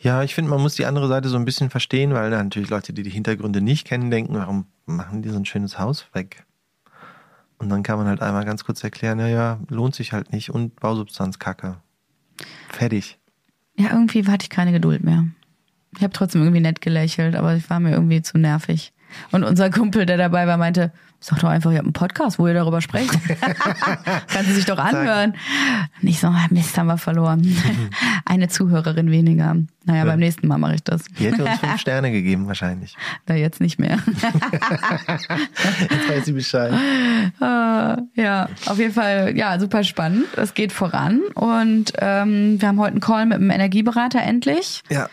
Ja, ich finde, man muss die andere Seite so ein bisschen verstehen, weil natürlich Leute, die die Hintergründe nicht kennen, denken, warum machen die so ein schönes Haus weg? Und dann kann man halt einmal ganz kurz erklären, ja, ja, lohnt sich halt nicht und Bausubstanz kacke. Fertig. Ja, irgendwie hatte ich keine Geduld mehr. Ich habe trotzdem irgendwie nett gelächelt, aber ich war mir irgendwie zu nervig. Und unser Kumpel, der dabei war, meinte, sag doch einfach, ihr habt einen Podcast, wo ihr darüber sprecht. Kannst du sich doch anhören. Nicht so, Mist, haben wir verloren. Eine Zuhörerin weniger. Naja, beim nächsten Mal mache ich das. Die hätte uns fünf Sterne gegeben, wahrscheinlich. Da jetzt nicht mehr. Jetzt weiß sie Bescheid. Äh, ja, auf jeden Fall, ja, super spannend. Es geht voran und ähm, wir haben heute einen Call mit einem Energieberater endlich. Ja.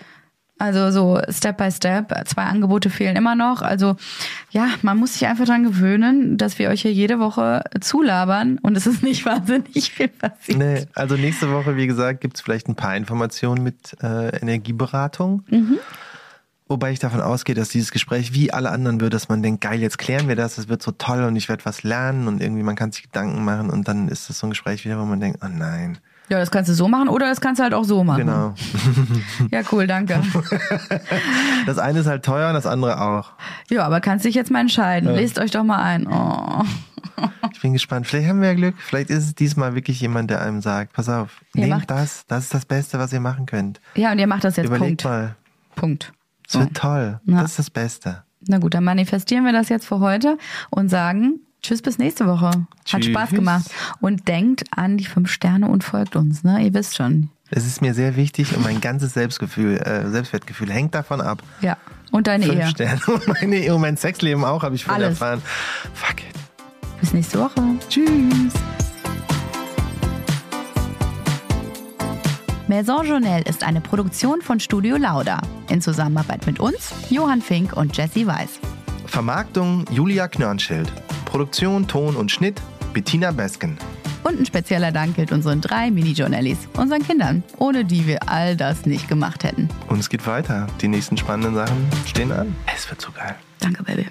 Also so Step by Step. Zwei Angebote fehlen immer noch. Also ja, man muss sich einfach dran gewöhnen, dass wir euch hier jede Woche zulabern und es ist nicht wahnsinnig viel passiert. Nee, also nächste Woche, wie gesagt, gibt's vielleicht ein paar Informationen mit äh, Energieberatung. Wobei ich davon ausgehe, dass dieses Gespräch wie alle anderen wird, dass man denkt, geil, jetzt klären wir das, es wird so toll und ich werde was lernen und irgendwie man kann sich Gedanken machen und dann ist das so ein Gespräch wieder, wo man denkt, oh nein. Ja, das kannst du so machen oder das kannst du halt auch so machen. Genau. Ja, cool, danke. Das eine ist halt teuer, das andere auch. Ja, aber kannst dich jetzt mal entscheiden. Lest euch doch mal ein. Oh. Ich bin gespannt. Vielleicht haben wir ja Glück. Vielleicht ist es diesmal wirklich jemand, der einem sagt, pass auf, Ihr nehmt das, das ist das Beste, was ihr machen könnt. Ja, und ihr macht das jetzt. Überlegt Punkt. mal. Punkt. Es wird toll. Ja. Das ist das Beste. Na gut, dann manifestieren wir das jetzt für heute und sagen Tschüss bis nächste Woche. Hat Tschüss. Spaß gemacht. Und denkt an die fünf Sterne und folgt uns, ne? Ihr wisst schon. Es ist mir sehr wichtig und mein ganzes Selbstgefühl, äh, Selbstwertgefühl hängt davon ab. Ja. Und deine Fünf Ehe. Sterne. Und meine Ehe und mein Sexleben auch, habe ich vorhin Alles. erfahren. Fuck it. Bis nächste Woche. Tschüss. Maison Journal ist eine Produktion von Studio Lauda in Zusammenarbeit mit uns, Johann Fink und Jesse Weiß. Vermarktung Julia Knörnschild. Produktion, Ton und Schnitt Bettina Besken. Und ein spezieller Dank gilt unseren drei Mini-Journallies, unseren Kindern, ohne die wir all das nicht gemacht hätten. Und es geht weiter. Die nächsten spannenden Sachen stehen an. Es wird so geil. Danke, Baby.